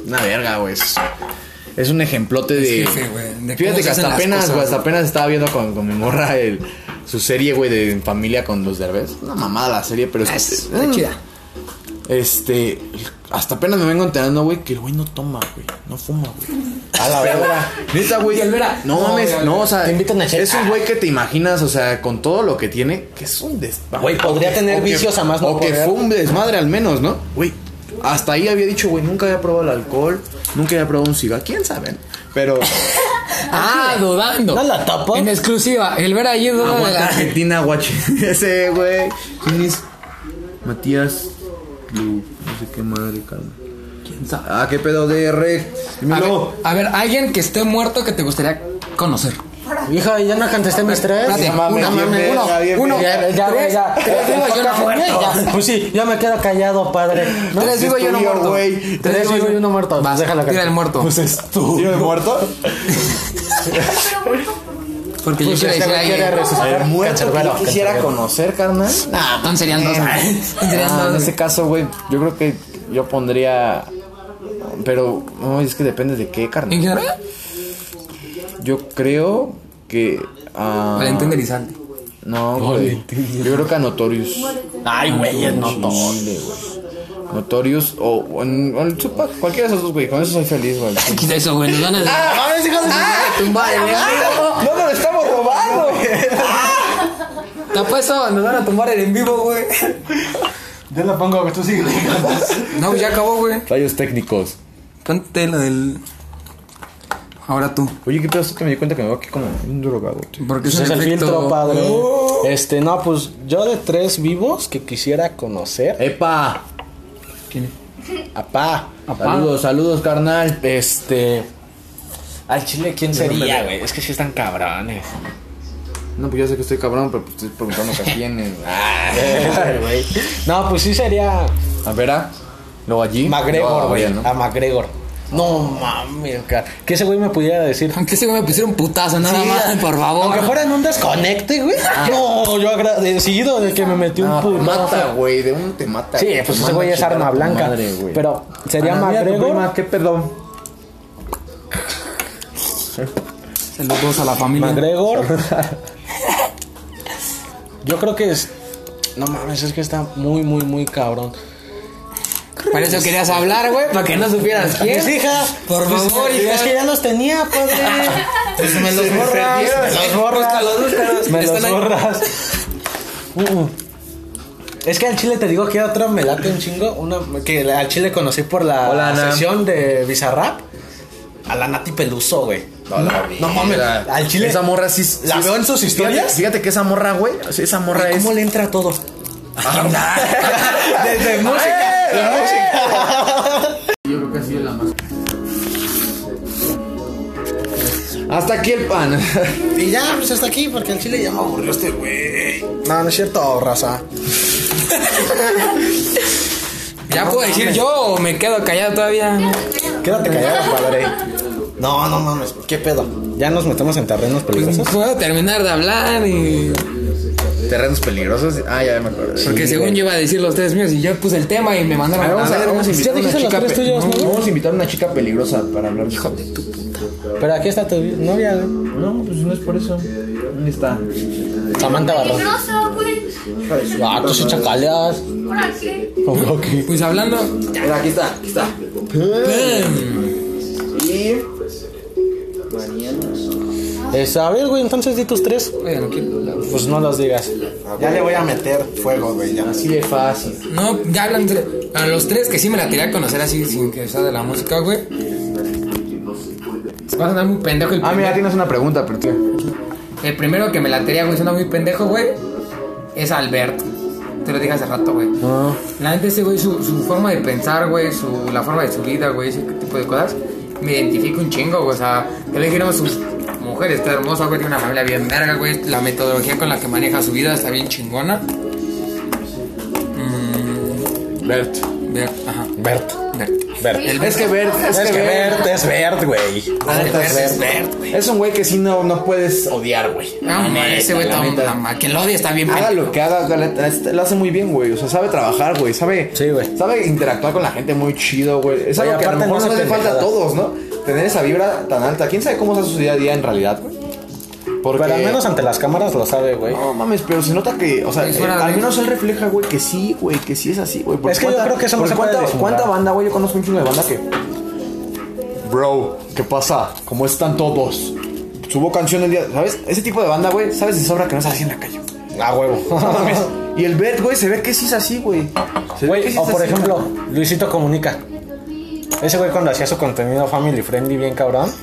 una verga, güey. Es, es un ejemplote de. güey, de Fíjate que hasta apenas, cosas, güey, hasta apenas estaba viendo con, con mi morra el, su serie, güey, de en familia con los Derbez. Una mamada la serie, pero es, Es, mm, chida. Este. Hasta apenas me vengo enterando, güey, que el güey no toma, güey. No fuma, güey. A la verga. Neta, güey. No mames, no, o sea. Te invitan a Es un güey que te imaginas, o sea, con todo lo que tiene, que es un desmadre. Güey, podría tener que- vicios a más no O que fue un desmadre al menos, ¿no? Güey, hasta ahí había dicho, güey, nunca había probado el alcohol, nunca había probado un cigarro. ¿Quién sabe? Pero. Ah, dudando. ¿No la tapa? En exclusiva, el ver ahí duda de Aguanta la... Argentina, guache. Ese, güey. ¿Quién es? Matías. Lu- No sé qué madre, calma. ¿Quién sabe? Ah, qué pedo de rec. A ver, Dímelo. a ver, alguien que esté muerto que te gustaría conocer. Hija, ya no contesté mis tres. Espérate, No mames, una, uno. Ya, ya, tres, ya. tres vivo y uno muerto. Ya, Pues sí, ya me quedo callado, padre. ¿No? Tres vivo y uno Estudio, muerto. güey. Tres vivo y uno muerto. Vas, Déjala tira el muerto. Pues es tú. ¿Tiene muerto? Porque Pues yo quiero este decir. El muerto que yo quisiera conocer, carnal. Nah, entonces serían dos. Ah, en ese caso, güey, yo creo que yo pondría. Pero, no, es que depende de qué, ¿En carnal. general? Yo creo que. ah, Valentín Elizalde. No, güey. Yo creo que a Notorious. Ay, güey, es no todo. Chile, güey. Notorious o, o en- o el Tupac, cualquiera de esos dos, güey. Con eso soy feliz, güey. Quita eso, güey. Nos van a mames, hijo de tumbar el ¡No nos lo estamos robando! Te apuesto, nos van a tumbar el en vivo, güey. Yo la pongo, que tú sigues. No, ya acabó, güey. Rayos técnicos. Ponte lo del. Ahora tú. Oye, ¿qué pedo? que me di cuenta que me veo aquí como un drogado, tío. Porque es el filtro, padre. Este, no, pues yo de tres vivos que quisiera conocer. ¡Epa! ¿Quién? Apá. Saludos, saludos, carnal. Este. Al chile, ¿quién sería, güey? Es que sí están cabrones. No, pues ya sé que estoy cabrón, pero pues estoy preguntando que a quiénes. güey. no, pues sí sería A ver, ¿ah? Luego allí. McGregor, güey. ¿no? A McGregor. No mames, cara. Que ese güey me pudiera decir. Aunque ese güey me pusiera un putazo, nada Sí, más, por favor. Aunque fuera en un desconecte, güey. No, yo agradecido de que me metió un No, te puto. mata, güey. De uno te mata. Sí, pues ese güey es arma blanca. madre, güey. pero sería tu McGregor. ¿Qué pedo? Saludos a la familia. McGregor. Yo creo que es. No mames, es que está muy, muy, muy cabrón. Para eso querías hablar, güey, para que no supieras quién. Mis hijas. Por Pues, favor, Es hija. que ya los tenía, padre. Pues me los borras. Me los borras. Me los borras. Es que al chile te digo que otra me late un chingo. Una que al chile conocí por la Hola, sesión de Bizarrap. A la Nati Peluso, güey. No, la No mames, al chile- Esa morra sí. ¿La sí- veo en sus historias? Fíjate, que esa morra, güey. esa morra es. ¿Cómo le entra a todo? Desde música. ¡Eh! Yo creo que ha sido la más. Hasta aquí el pan. Y ya, pues hasta aquí, porque al chile ya me aburrió este güey. No, no es cierto, raza. ¿Ya puedo decir yo o me quedo callado todavía? Quédate callado, padre. No, no mames, ¿qué pedo? ¿Ya nos metemos en terrenos Pues peligrosos? puedo terminar de hablar y. Terrenos peligrosos. Ah, ya me acuerdo. Porque según yo iba a decir los tres míos y yo puse el tema y me mandaron A ver, vamos a, ver, vamos a invitar a una chica. tres pe- tuyos, no, ¿no? Vamos a invitar a una chica peligrosa para hablar. Hijo de tu. Pero aquí está tu novia, güey. No, pues no es por eso. ¿Dónde está? Samantha. Peligroso, güey. Ah, tú sí chacaleas. ¿Por aquí? Ok. Pues hablando. Mira, aquí está, aquí está. Y. Es, a ver, güey, entonces di tus tres. Pues no los digas. Ya le voy a meter fuego, güey. Ya. Así de fácil. No, ya hablan de- a los tres que sí me la tiré a conocer así sin que sea de la música, güey. Va a sonar muy pendejo el Ah, mira, tienes una pregunta, pero tío. El primero que me la tiré, güey, suena muy pendejo, güey. Es Albert. Te lo dije hace rato, güey. La gente ese, güey, su, su forma de pensar, güey, su, la forma de su vida, güey, ese tipo de cosas, me identifica un chingo, güey. O sea, que le dijéramos, su mujer está hermosa, güey, tiene una familia bien verga, güey. La metodología con la que maneja su vida está bien chingona. Mm, Bert. Bert, ajá. Bert. Bert. Bert. El Es que Bert, es, Es que Bert. Bert es Bert, güey. Ah, es Bert. Es un güey que sí no, no puedes odiar, güey. No, man, ese güey está un- quien lo odia está bien Haga lo que haga, lo hace muy bien, güey. O sea, sabe trabajar, güey. Sabe, Sí, güey. sabe interactuar con la gente muy chido, güey. Es algo que a lo aparte mejor no no hace falta a todos, ¿no? Tener esa vibra tan alta. ¿Quién sabe cómo es su día a día en realidad, güey? Porque... Pero al menos ante las cámaras lo sabe, güey. No mames, pero se nota que, o sea, eh, al menos él refleja, güey, que sí, güey, que sí es así, güey. Porque Es que yo cuánta- creo que eso no se puede cuánta, disimular. ¿Cuánta banda, güey? Yo conozco un chingo de banda que... Bro, ¿qué pasa? ¿Cómo están todos? Subo canción el día, ¿sabes? Ese tipo de banda, güey, ¿sabes de sobra que no es así en la calle? A huevo. No mames. Y el Bert, güey, se ve que sí es así, güey. Sí o por así. ejemplo, Luisito Comunica. Ese güey cuando hacía su contenido family friendly bien cabrón,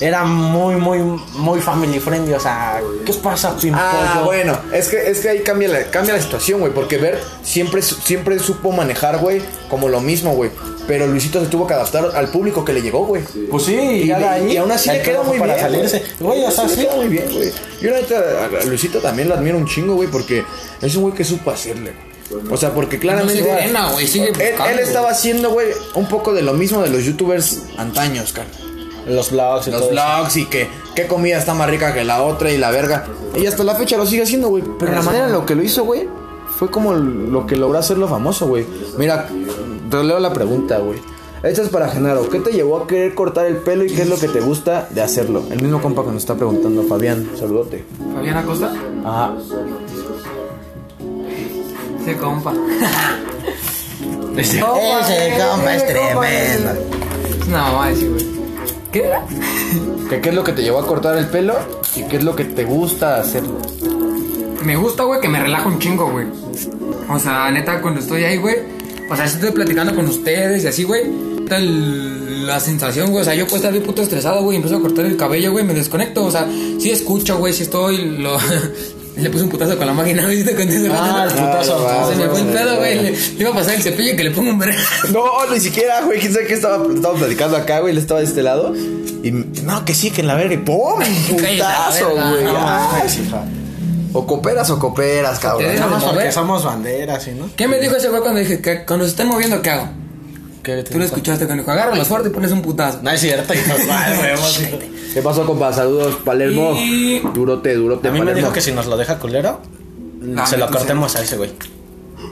era muy, muy, muy family friendly. O sea, ¿qué pasa, pimpollo? Ah, bueno, es que, es que ahí cambia la, cambia la situación, güey. Porque Bert siempre, siempre supo manejar, güey, como lo mismo, güey. Pero Luisito se tuvo que adaptar al público que le llegó, güey. Pues sí, Y, de ahí. y aún así le quedó trabajo muy para bien. salirse. Güey, o sea, sí. queda muy bien, güey. Yo, la neta, a Luisito también lo admiro un chingo, güey, porque es un güey que supo hacerle, güey. O sea, porque claramente. No se frena, güey, sigue él, buscando, él estaba haciendo, güey, un poco de lo mismo de los youtubers antaños, cara. Los vlogs y Los todo. eso. vlogs y que qué comida está más rica que la otra y la verga. Y hasta la fecha lo sigue haciendo, güey. Pero la manera en lo que lo hizo, güey, fue como lo que logró hacerlo famoso, güey. Mira, te leo la pregunta, güey. Esta es para Genaro. ¿Qué te llevó a querer cortar el pelo y qué es lo que te gusta de hacerlo? El mismo compa que nos está preguntando, Fabián. Saludote. Fabián Acosta. Ajá. Sí, compa. Ese compa es tremendo. Es una mamá ese, güey. ¿Qué era? ¿Qué, ¿Qué es lo que te llevó a cortar el pelo y qué es lo que te gusta hacerlo? Me gusta, güey, que me relaja un chingo, güey. O sea, neta, cuando estoy ahí, güey. O sea, estoy platicando con ustedes y así, güey. el- La sensación, güey. O sea, yo puedo estar bien puto estresado, güey. Empiezo a cortar el cabello, güey. Me desconecto. O sea, sí escucho, güey. Si estoy. Lo... Le puse un putazo con la máquina, ¿viste? Con ese Ah, el putazo. Ah, Se me fue el pedo, güey. Le, le iba a pasar el cepillo y que le pongo un verga. No, ni siquiera, güey. ¿Quién sabe qué estaba, estaba platicando acá, güey? Él estaba de este lado. Y no, que sí, que en la verga. Y ¡pum! Putazo, verga, güey. no Ay, mames, hija. O cooperas o cooperas, cabrón. Porque somos banderas, ¿sí, no? ¿Qué me dijo ese güey cuando dije que cuando se están moviendo, qué hago? ¿Qué Tú lo escuchaste cuando dijo, agárralos fuerte y pones un putazo. No es cierto, hijo. Vale, huevos, hijo. ¿Qué pasó, compa? Saludos, Palermo. Y- Durote, durote, A mí me Palermo. dijo que si nos lo deja culero, Ah, se lo entonces- cortemos a ese güey.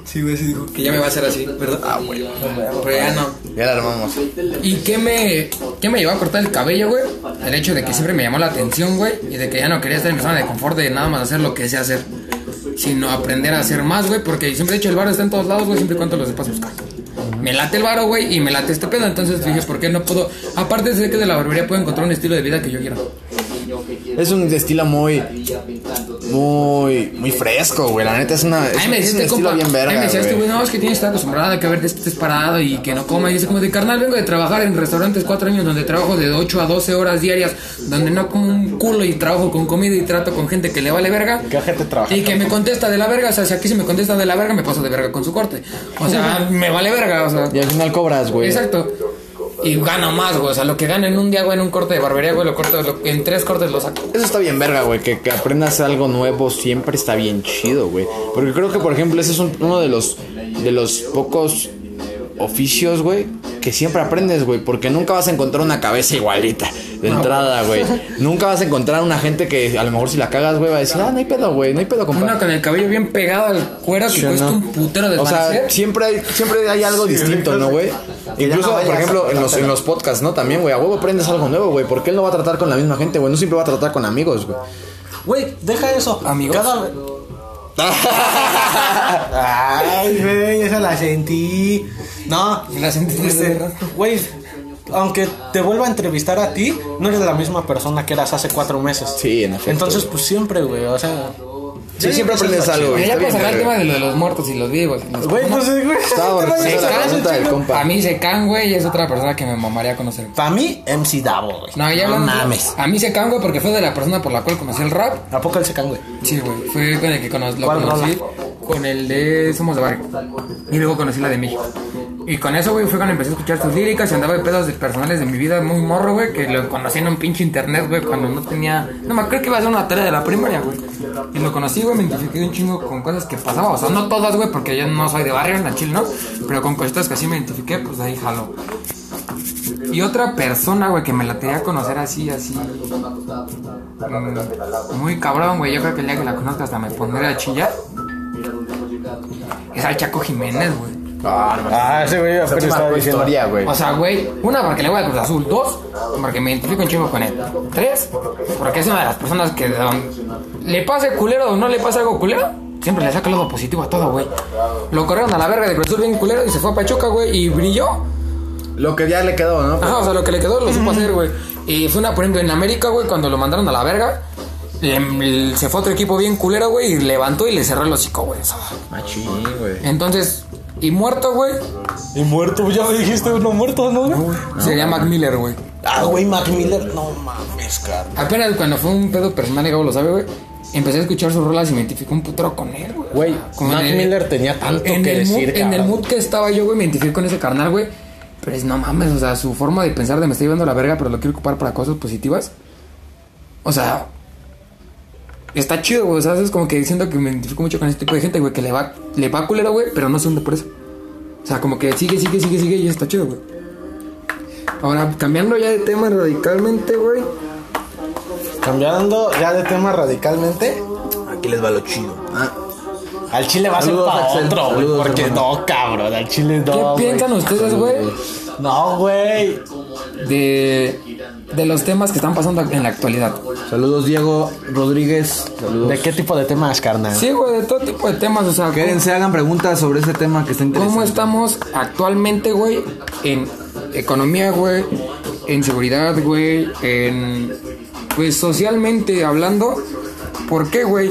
Sí, güey, sí dijo. Que ya me va a hacer así, ¿verdad? Ah, güey. Pero ya no. Ya la armamos. ¿Y qué me, qué me llevó a cortar el cabello, güey? El hecho de que siempre me llamó la atención, güey. Y de que ya no quería estar en mi zona de confort de nada más hacer lo que sé hacer. Sino aprender a hacer más, güey. Porque siempre he dicho, el bar está en todos lados, güey, siempre y cuando lo sepas buscar. Me late el varo, güey, y me late este pedo. Entonces dije, ¿por qué no puedo? Aparte, sé que de la barbería puedo encontrar un estilo de vida que yo quiero. Es un estilo muy. Muy. Muy fresco, güey. La neta es una. Es, Ay, me es un este estilo compa, bien verga. ay, me decía este güey. no, es que tienes que estar acostumbrado a que ver estés parado y que no coma. Y dice como de carnal, vengo de trabajar en restaurantes cuatro años donde trabajo de 8 a 12 horas diarias, donde no como un culo y trabajo con comida y trato con gente que le vale verga. ¿Qué gente trabaja? Y que me contesta de la verga, o sea, si aquí se me contesta de la verga, me paso de verga con su corte. O sea, me vale verga, o sea. Y al final cobras, güey. Exacto. Y gano más, güey. O sea, lo que gano en un día, güey, en un corte de barbería, güey, lo corto, lo- en tres cortes lo saco. Eso está bien verga, güey, que, que aprendas algo nuevo siempre está bien chido, güey. Porque creo que, por ejemplo, ese es un- uno de los, de los pocos oficios, güey, que siempre aprendes, güey. Porque nunca vas a encontrar una cabeza igualita de entrada, güey. nunca vas a encontrar una gente que a lo mejor si la cagas, güey, va a decir, ah, no hay pedo, güey, no hay pedo, compa. Una con el cabello bien pegado al cuero que Sí, cuesta ¿no? un putero de O sea, siempre hay, siempre hay algo distinto, ¿no, güey? Incluso, por ejemplo, en los, en los podcasts, ¿no? También, güey, a huevo aprendes algo nuevo, güey. Porque él no va a tratar con la misma gente, güey. No siempre va a tratar con amigos, güey. Güey, deja eso. Amigos. Cada... Ay, güey, esa la sentí. No, La sentí este, desde- güey, aunque te vuelva a entrevistar a ti, no eres la misma persona que eras hace cuatro meses. Sí, en efecto. Entonces, pues siempre, güey, o sea. Sí, yo siempre aprendes algo, güey. Ya para cerrar el tema de lo de los muertos y los vivos. y los- Güey, pues, güey. Estaba a la cagar, pregunta del chico. compa. A mí se can, güey, es otra persona que me mamaría conocer. Para mí, MC Davo, güey. No, ya no hablando- mames. A mí se can, güey, porque fue de la persona por la cual conocí el rap. ¿A poco él se can, güey? Sí, güey. Fue con el que cono- lo ¿Cuál conocí. Con el de Somos de Barrio. Y luego conocí la de México. Y con eso, güey, fue cuando empecé a escuchar sus líricas y andaba de pedos de personales de mi vida muy morro, güey, que lo conocí en un pinche internet, güey, cuando no tenía... No me creo que iba a hacer una tarea de la primaria, güey. Y lo conocí, me identifiqué un chingo con cosas que pasaban. O sea, no todas, güey, porque yo no soy de barrio, en la chile, ¿no? Pero con cositas que así me identifiqué, pues ahí jalo. Y otra persona, güey, que me la tenía a conocer así, así. mm, Muy cabrón, güey. Yo creo que el día que la conozca hasta me pondré a chillar. Es al Chaco Jiménez, güey. Ah, ese güey apenas estaba diciendo. historia, güey. O sea, güey, una porque le voy a Cruz Azul, dos porque me identifico un chingo con él, tres porque es una de las personas que um, le pase culero o no le pase algo culero, siempre le saca lado positivo a todo, güey. Lo corrieron a la verga de Cruz Azul bien culero y se fue a Pachuca, güey, y brilló. Lo que ya le quedó, ¿no? Ajá, o sea, lo que le quedó lo supo hacer, güey. Y fue una, por ejemplo, en América, güey, cuando lo mandaron a la verga, le- se fue otro equipo bien culero, güey, y levantó y le cerró el hocico, güey. Machín, güey. Entonces, y muerto, güey, Y muerto, ya me dijiste uno muerto, ¿no, güey? sería Mac Miller, güey. Ah, güey, Mac Miller, no mames, cara. Apenas cuando fue un pedo personal, y Gabo lo sabe, güey. Empecé a escuchar sus rolas y me identificé un putero con él, güey. Güey, Mac el- Miller tenía tanto que decir, mood, En el mood que estaba yo, güey, me identifiqué con ese carnal, güey. Pero es no mames, o sea, su forma de pensar de me está llevando la verga, pero lo quiero ocupar para cosas positivas. O sea, está chido, güey. O sea, es como que siento que me identifico mucho con este tipo de gente, güey, que le va, le va culero, güey, pero no se hunde por eso. O sea, como que sigue, sigue, sigue, sigue y está chido, güey. Ahora, cambiando ya de tema radicalmente, güey. Cambiando ya de tema radicalmente, Aquí les va lo chido. Ah, al Chile va a ser para otro, güey. Porque hermano. no, cabrón, al Chile no. ¿Qué piensan ustedes, güey, No, güey. De, de los temas que están pasando en la actualidad? Saludos, Diego Rodríguez. Saludos. ¿De qué tipo de temas, carnal? Sí, güey, de todo tipo de temas, o sea, Quédense, hagan preguntas sobre ese tema que está interesante. ¿Cómo estamos actualmente, güey? En economía, güey. En seguridad, güey. En. Pues socialmente hablando. ¿Por qué, güey?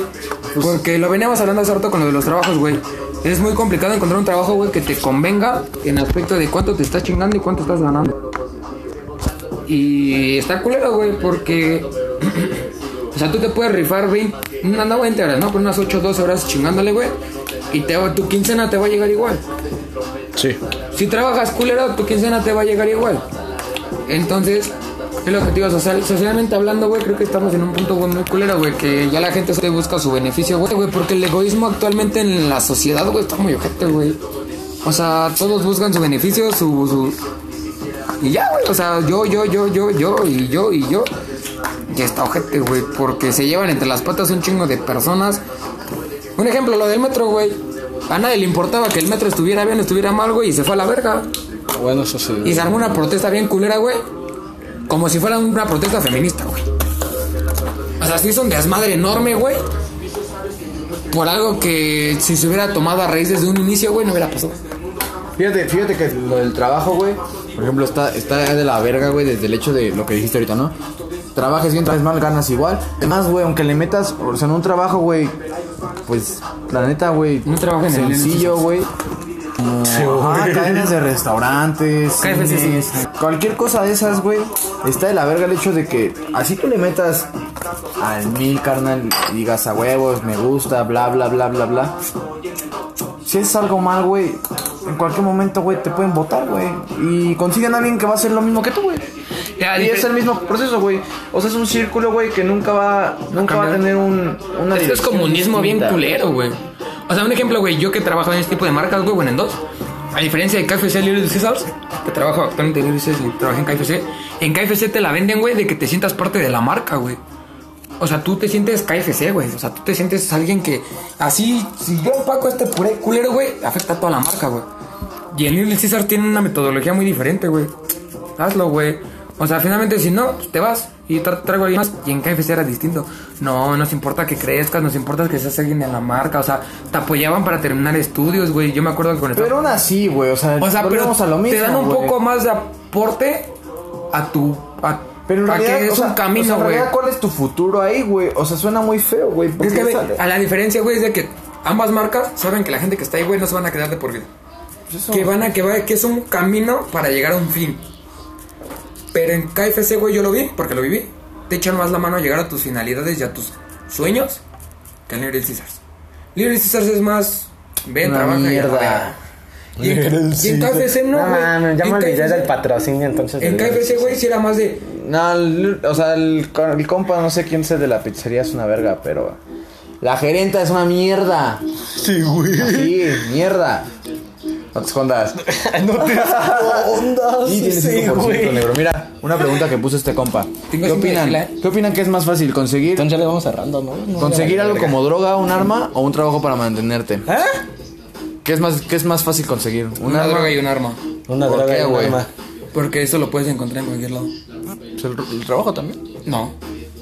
Porque lo veníamos hablando hace rato con lo de los trabajos, güey. Es muy complicado encontrar un trabajo, güey, que te convenga en aspecto de cuánto te estás chingando y cuánto estás ganando. Y está culero, güey, porque. o sea, tú te puedes rifar 20. No, no 20 horas, ¿no? Pero unas 8 o 12 horas chingándole, güey. Y te, tu quincena te va a llegar igual. Sí. Si trabajas culero, tu quincena te va a llegar igual. Entonces, el objetivo social, socialmente hablando, güey, creo que estamos en un punto güey, muy culero, güey, que ya la gente se busca su beneficio, güey, güey, porque el egoísmo actualmente en la sociedad, güey, está muy ojete, güey. O sea, todos buscan su beneficio, su, su... Y ya, güey, o sea, yo, yo, yo, yo, yo, y yo, y yo. Y está ojete, güey, porque se llevan entre las patas un chingo de personas. Un ejemplo, lo del metro, güey. A nadie le importaba que el metro estuviera bien, estuviera mal, güey, y se fue a la verga. Bueno, eso sí. Y se armó una protesta bien culera, güey. Como si fuera una protesta feminista, güey. O sea, se hizo un desmadre enorme, güey. Por algo que si se hubiera tomado a raíz desde un inicio, güey, no hubiera pasado. Fíjate, fíjate que lo del trabajo, güey. Por ejemplo, está, está de la verga, güey, desde el hecho de lo que dijiste ahorita, ¿no? trabajes bien, trabajes mal, ganas igual. Además, güey, aunque le metas, o sea, en un trabajo, güey, pues, la neta, güey, Un trabajo sencillo, güey. Como, ajá, cadenas de restaurantes, cines, sí. cualquier cosa de esas, güey, está de la verga el hecho de que así tú le metas al mil, carnal, y digas a huevos, me gusta, bla, bla, bla, bla, bla. Si es algo mal, güey, en cualquier momento, güey, te pueden votar, güey. Y consiguen a alguien que va a hacer lo mismo que tú, güey. Ya, Y es el mismo proceso, güey. O sea, es un círculo, güey, que nunca va, nunca va a tener un, una Esto es comunismo bien culero, güey. O sea, un ejemplo, güey, yo que trabajo en este tipo de marcas, güey, bueno, en dos. A diferencia de KFC Little Caesars, que trabajo actualmente en Little Caesars y trabajo en KFC, en KFC te la venden, güey, de que te sientas parte de la marca, güey. O sea, tú te sientes KFC, güey. O sea, tú te sientes alguien que así, si yo empaco este puré culero, güey, afecta a toda la marca, güey. Y en Little Caesar tiene una metodología muy diferente, güey. Hazlo, güey. O sea, finalmente si no, pues te vas y tra- traigo alguien más. Y en KFC era distinto. No, nos importa que crezcas, nos importa que seas alguien en la marca. O sea, te apoyaban para terminar estudios, güey. Yo me acuerdo que con el Pero aún así, güey, o sea, O sea, pero volvemos a lo mismo, te dan un poco más de aporte a tu... A, Pero en realidad, es o sea, un o sea, camino, güey. realidad, ¿cuál es tu futuro ahí, güey? O sea, suena muy feo, güey. Es que, sale- a la diferencia, güey, es de que ambas marcas saben que la gente que está ahí, güey, no se van a quedar de por vida. Pues Que van a que va, que es un camino para llegar a un fin. Pero en KFC, güey, yo lo vi, porque lo viví. Te echan más la mano a llegar a tus finalidades y a tus sueños que en Little Caesars. Little Caesars es más. Ven, Una trabaja y mierda. a Y en, y en KFC no, No, güey. mames, ya En me olvidé KFC del patrocinio entonces. En KFC, güey, sí era más de. No, el- o sea, el, el compa, no sé quién es el de la pizzería, es una verga, pero... La gerenta es una mierda. Sí, güey. Sí, mierda. No te escondas. no te escondas. Sí, tienes 5% negro. Mira, una pregunta que puso este compa. ¿Qué opinan? ¿Qué opinan que es más fácil conseguir Entonces ya le vamos cerrando, ¿no? No, conseguir ya algo como droga, un arma o un trabajo para mantenerte? ¿Eh? ¿Qué es más qué es más fácil conseguir? ¿Un Una arma? droga y un arma. Una ¿Por droga qué, y un güey? arma. Porque eso lo puedes encontrar en cualquier lado. Pues el, el trabajo también. No.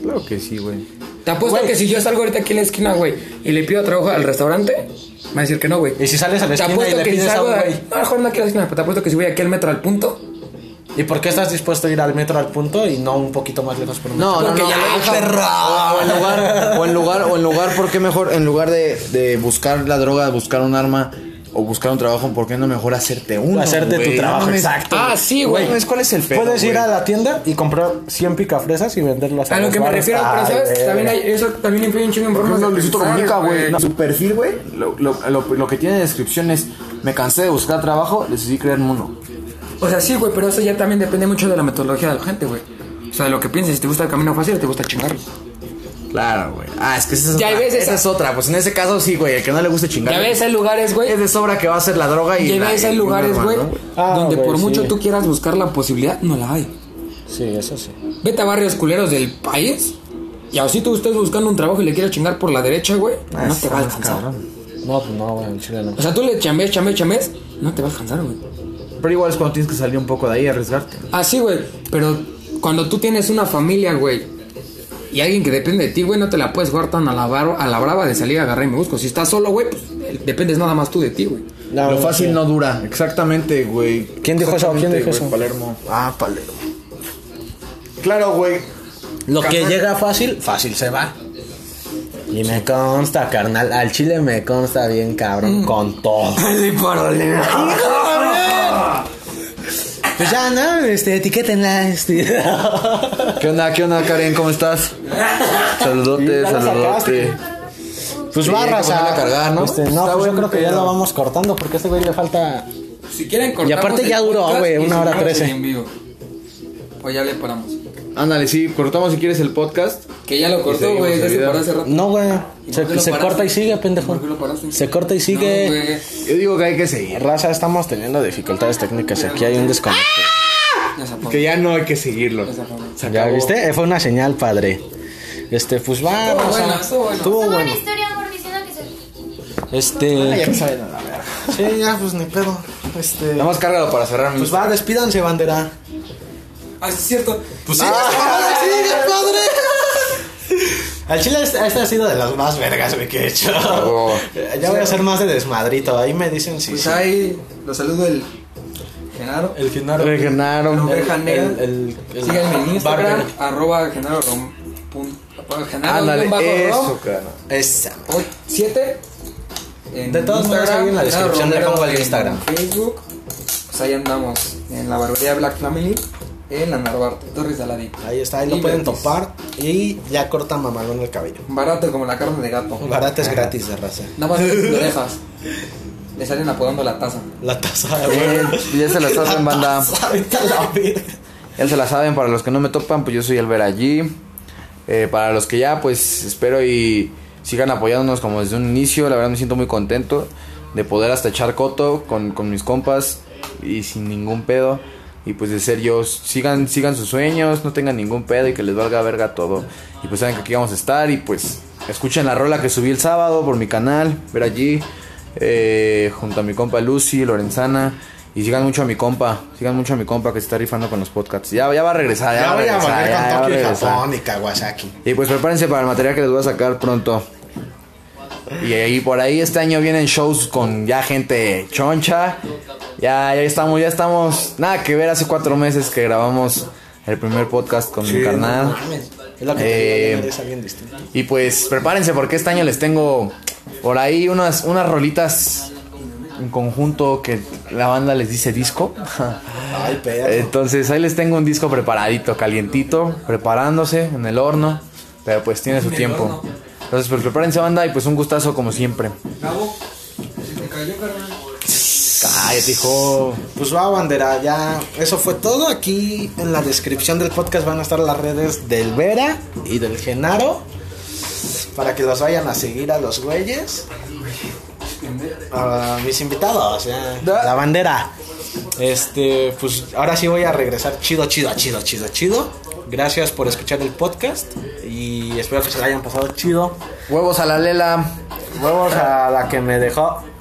Claro que sí, güey. Te apuesto que si yo salgo ahorita aquí en la esquina, güey, y le pido trabajo al restaurante, me va a decir que no, güey. Y si sales a la Te esquina y apuesto le que si pides a salgo un de güey. No, mejor no aquí a la esquina, pero te apuesto que si voy aquí al metro al punto, ¿Y por qué estás dispuesto a ir al metro al punto y no un poquito más lejos por un No, no, Porque no. ya lo he hecho. O en lugar, o en lugar, o en lugar, ¿por qué mejor? En lugar de, de buscar la droga, buscar un arma o buscar un trabajo, ¿por qué no mejor hacerte uno? Hacerte güey? tu trabajo, No exacto. Ah, sí, güey. No ¿Cuál es el pedo? Puedes ir a la tienda y comprar 100 picafresas y venderlas a lo los que me bares. refiero, pero ¿sabes? También hay, eso también influye un chingo en formas de Comunica, güey. No, su perfil, güey, lo, lo, lo, lo que tiene de descripción es: Me cansé de buscar trabajo, decidí crearme uno. O sea, sí, güey, pero eso ya también depende mucho de la metodología de la gente, güey. O sea, de lo que pienses, si te gusta el camino fácil o te gusta chingarlo. Claro, güey. Ah, es que esa es Ya otra. ves, esa- esa es otra. Pues en ese caso, sí, güey. El que no le guste chingar. Ya ves, hay lugares, güey. Es de sobra que va a ser la droga y. Ya la- ves, hay lugares, güey, arma, ¿no, Ah, donde por mucho sí. tú quieras buscar la posibilidad, no la hay. Sí, eso sí. Vete a barrios culeros del país y así tú estés buscando un trabajo y le quieras chingar por la derecha, güey, Ah, no te va a alcanzar. No, pues no, güey, en Chile no. O sea, tú le chambes, chambes, chambes, no te va a alcanzar, güey. Pero igual es cuando tienes que salir un poco de ahí y arriesgarte. Ah, sí, güey, pero cuando tú tienes una familia, güey, y alguien que depende de ti, güey, no te la puedes jugar tan a la, bar- a la brava de salir a agarrar y me busco. Si estás solo, güey, pues dependes nada más tú de ti, güey. No, Lo fácil no dura. Exactamente, güey. ¿Quién dijo eso? ¿Quién dijo güey, eso? Palermo. Ah, Palermo. Claro, güey. Lo que llega fácil, fácil se va. Y me consta, carnal. Al chile me consta bien, cabrón. Con todo. Pues ya, ¿no? Este, etiquétenla, este. ¿Qué onda, qué onda, Karen? ¿Cómo estás? Saludote, saludote. Pues Sí, ponerla a cargar, ¿no? Este, no, pues yo creo que ya lo vamos cortando porque a este güey le falta. Si quieren cortar. Y aparte ya duró, güey, una hora trece. O ya le paramos. Ándale, sí, cortamos si quieres el podcast. Que ya lo cortó, güey, ya se paró hace rato. No, güey. ¿Y Se, corta y sigue, pendejo. ¿Por qué lo paraste? Se corta y sigue. No. Yo digo que hay que seguir. Raza, estamos teniendo dificultades técnicas. Aquí hay un desconecto. Que ya no hay que seguirlo. Ya se apagó. Se ¿Ya acabó. viste? Eh, Fue una señal, padre. Este, pues va, Estuvo bueno, estuvo bueno. Estuvo Una bueno. historia, amor, diciendo que se... Este. Ah, ya me saben a la verga. Sí, ya, pues ni pedo. Este. Nada más cárgalo para cerrar mi Pues va, despídanse, bandera. Ah, sí, es cierto. Pues sí, sigue, padre. Al chile, esta, esta ha sido de las más vergas güey, que he hecho. Oh. Ya voy a hacer más de desmadrito. Ahí me dicen si. Pues sí. ahí lo saludo el, Genaro. El Genaro. El Genaro. El- el- el- Síganme en Instagram, Barber. arroba Genaro Rom. Genaro Ándale, bajo eso, cara. Esa. o- siete. En De todos modos, ahí en la descripción le pongo el en Instagram. Facebook. Pues ahí andamos. En la barbería Black Family. En la Narvarte, Torres de Aladito. Ahí está, ahí lo Y pueden gratis. topar. Y ya corta mamalón el cabello. Barato como la carne de gato. Barato es gratis de raza. Nada más lo dejas. Le salen apodando la taza. La taza de Bien, ya se la saben, banda. taza. Ya se la saben, para los que no me topan, pues yo soy Elber allí. Eh, para los que ya, pues espero y sigan apoyándonos como desde un inicio. La verdad me siento muy contento de poder hasta echar coto con, con mis compas y sin ningún pedo. Y pues de ser yo, sigan, sigan sus sueños, no tengan ningún pedo y que les valga verga todo. Y pues saben que aquí vamos a estar y pues escuchen la rola que subí el sábado por mi canal, ver allí, eh, junto a mi compa Lucy, Lorenzana. Y sigan mucho a mi compa, sigan mucho a mi compa que se está rifando con los podcasts. Ya, ya va a regresar, ya, Ya va a regresar. ya, ya va a Tokio y regresar. Japón y Kawasaki. Y pues prepárense para el material que les voy a sacar pronto. Y ahí por ahí este año vienen shows con ya gente choncha. Ya, ya estamos, ya estamos. Nada que ver hace cuatro meses que grabamos el primer podcast con mi carnal. no mames. Es lo que Eh. Y pues prepárense porque este año les tengo por ahí unas, unas rolitas en conjunto que la banda les dice disco. Ay. Entonces ahí les tengo un disco preparadito, calientito, preparándose en el horno, pero pues tiene su tiempo. Entonces pues prepárense banda y pues un gustazo como siempre. Gabo, se te cayó, carnal. Cállate, hijo. Pues va, bandera, ya. Eso fue todo. Aquí en la descripción del podcast van a estar las redes del Vera y del Genaro. Para que los vayan a seguir a los güeyes. A mis invitados, ya. La bandera. Este, pues ahora sí voy a regresar chido, chido, chido, chido, chido. Gracias por escuchar el podcast. Y espero que se la hayan pasado chido. Huevos a la lela. Huevos a la que me dejó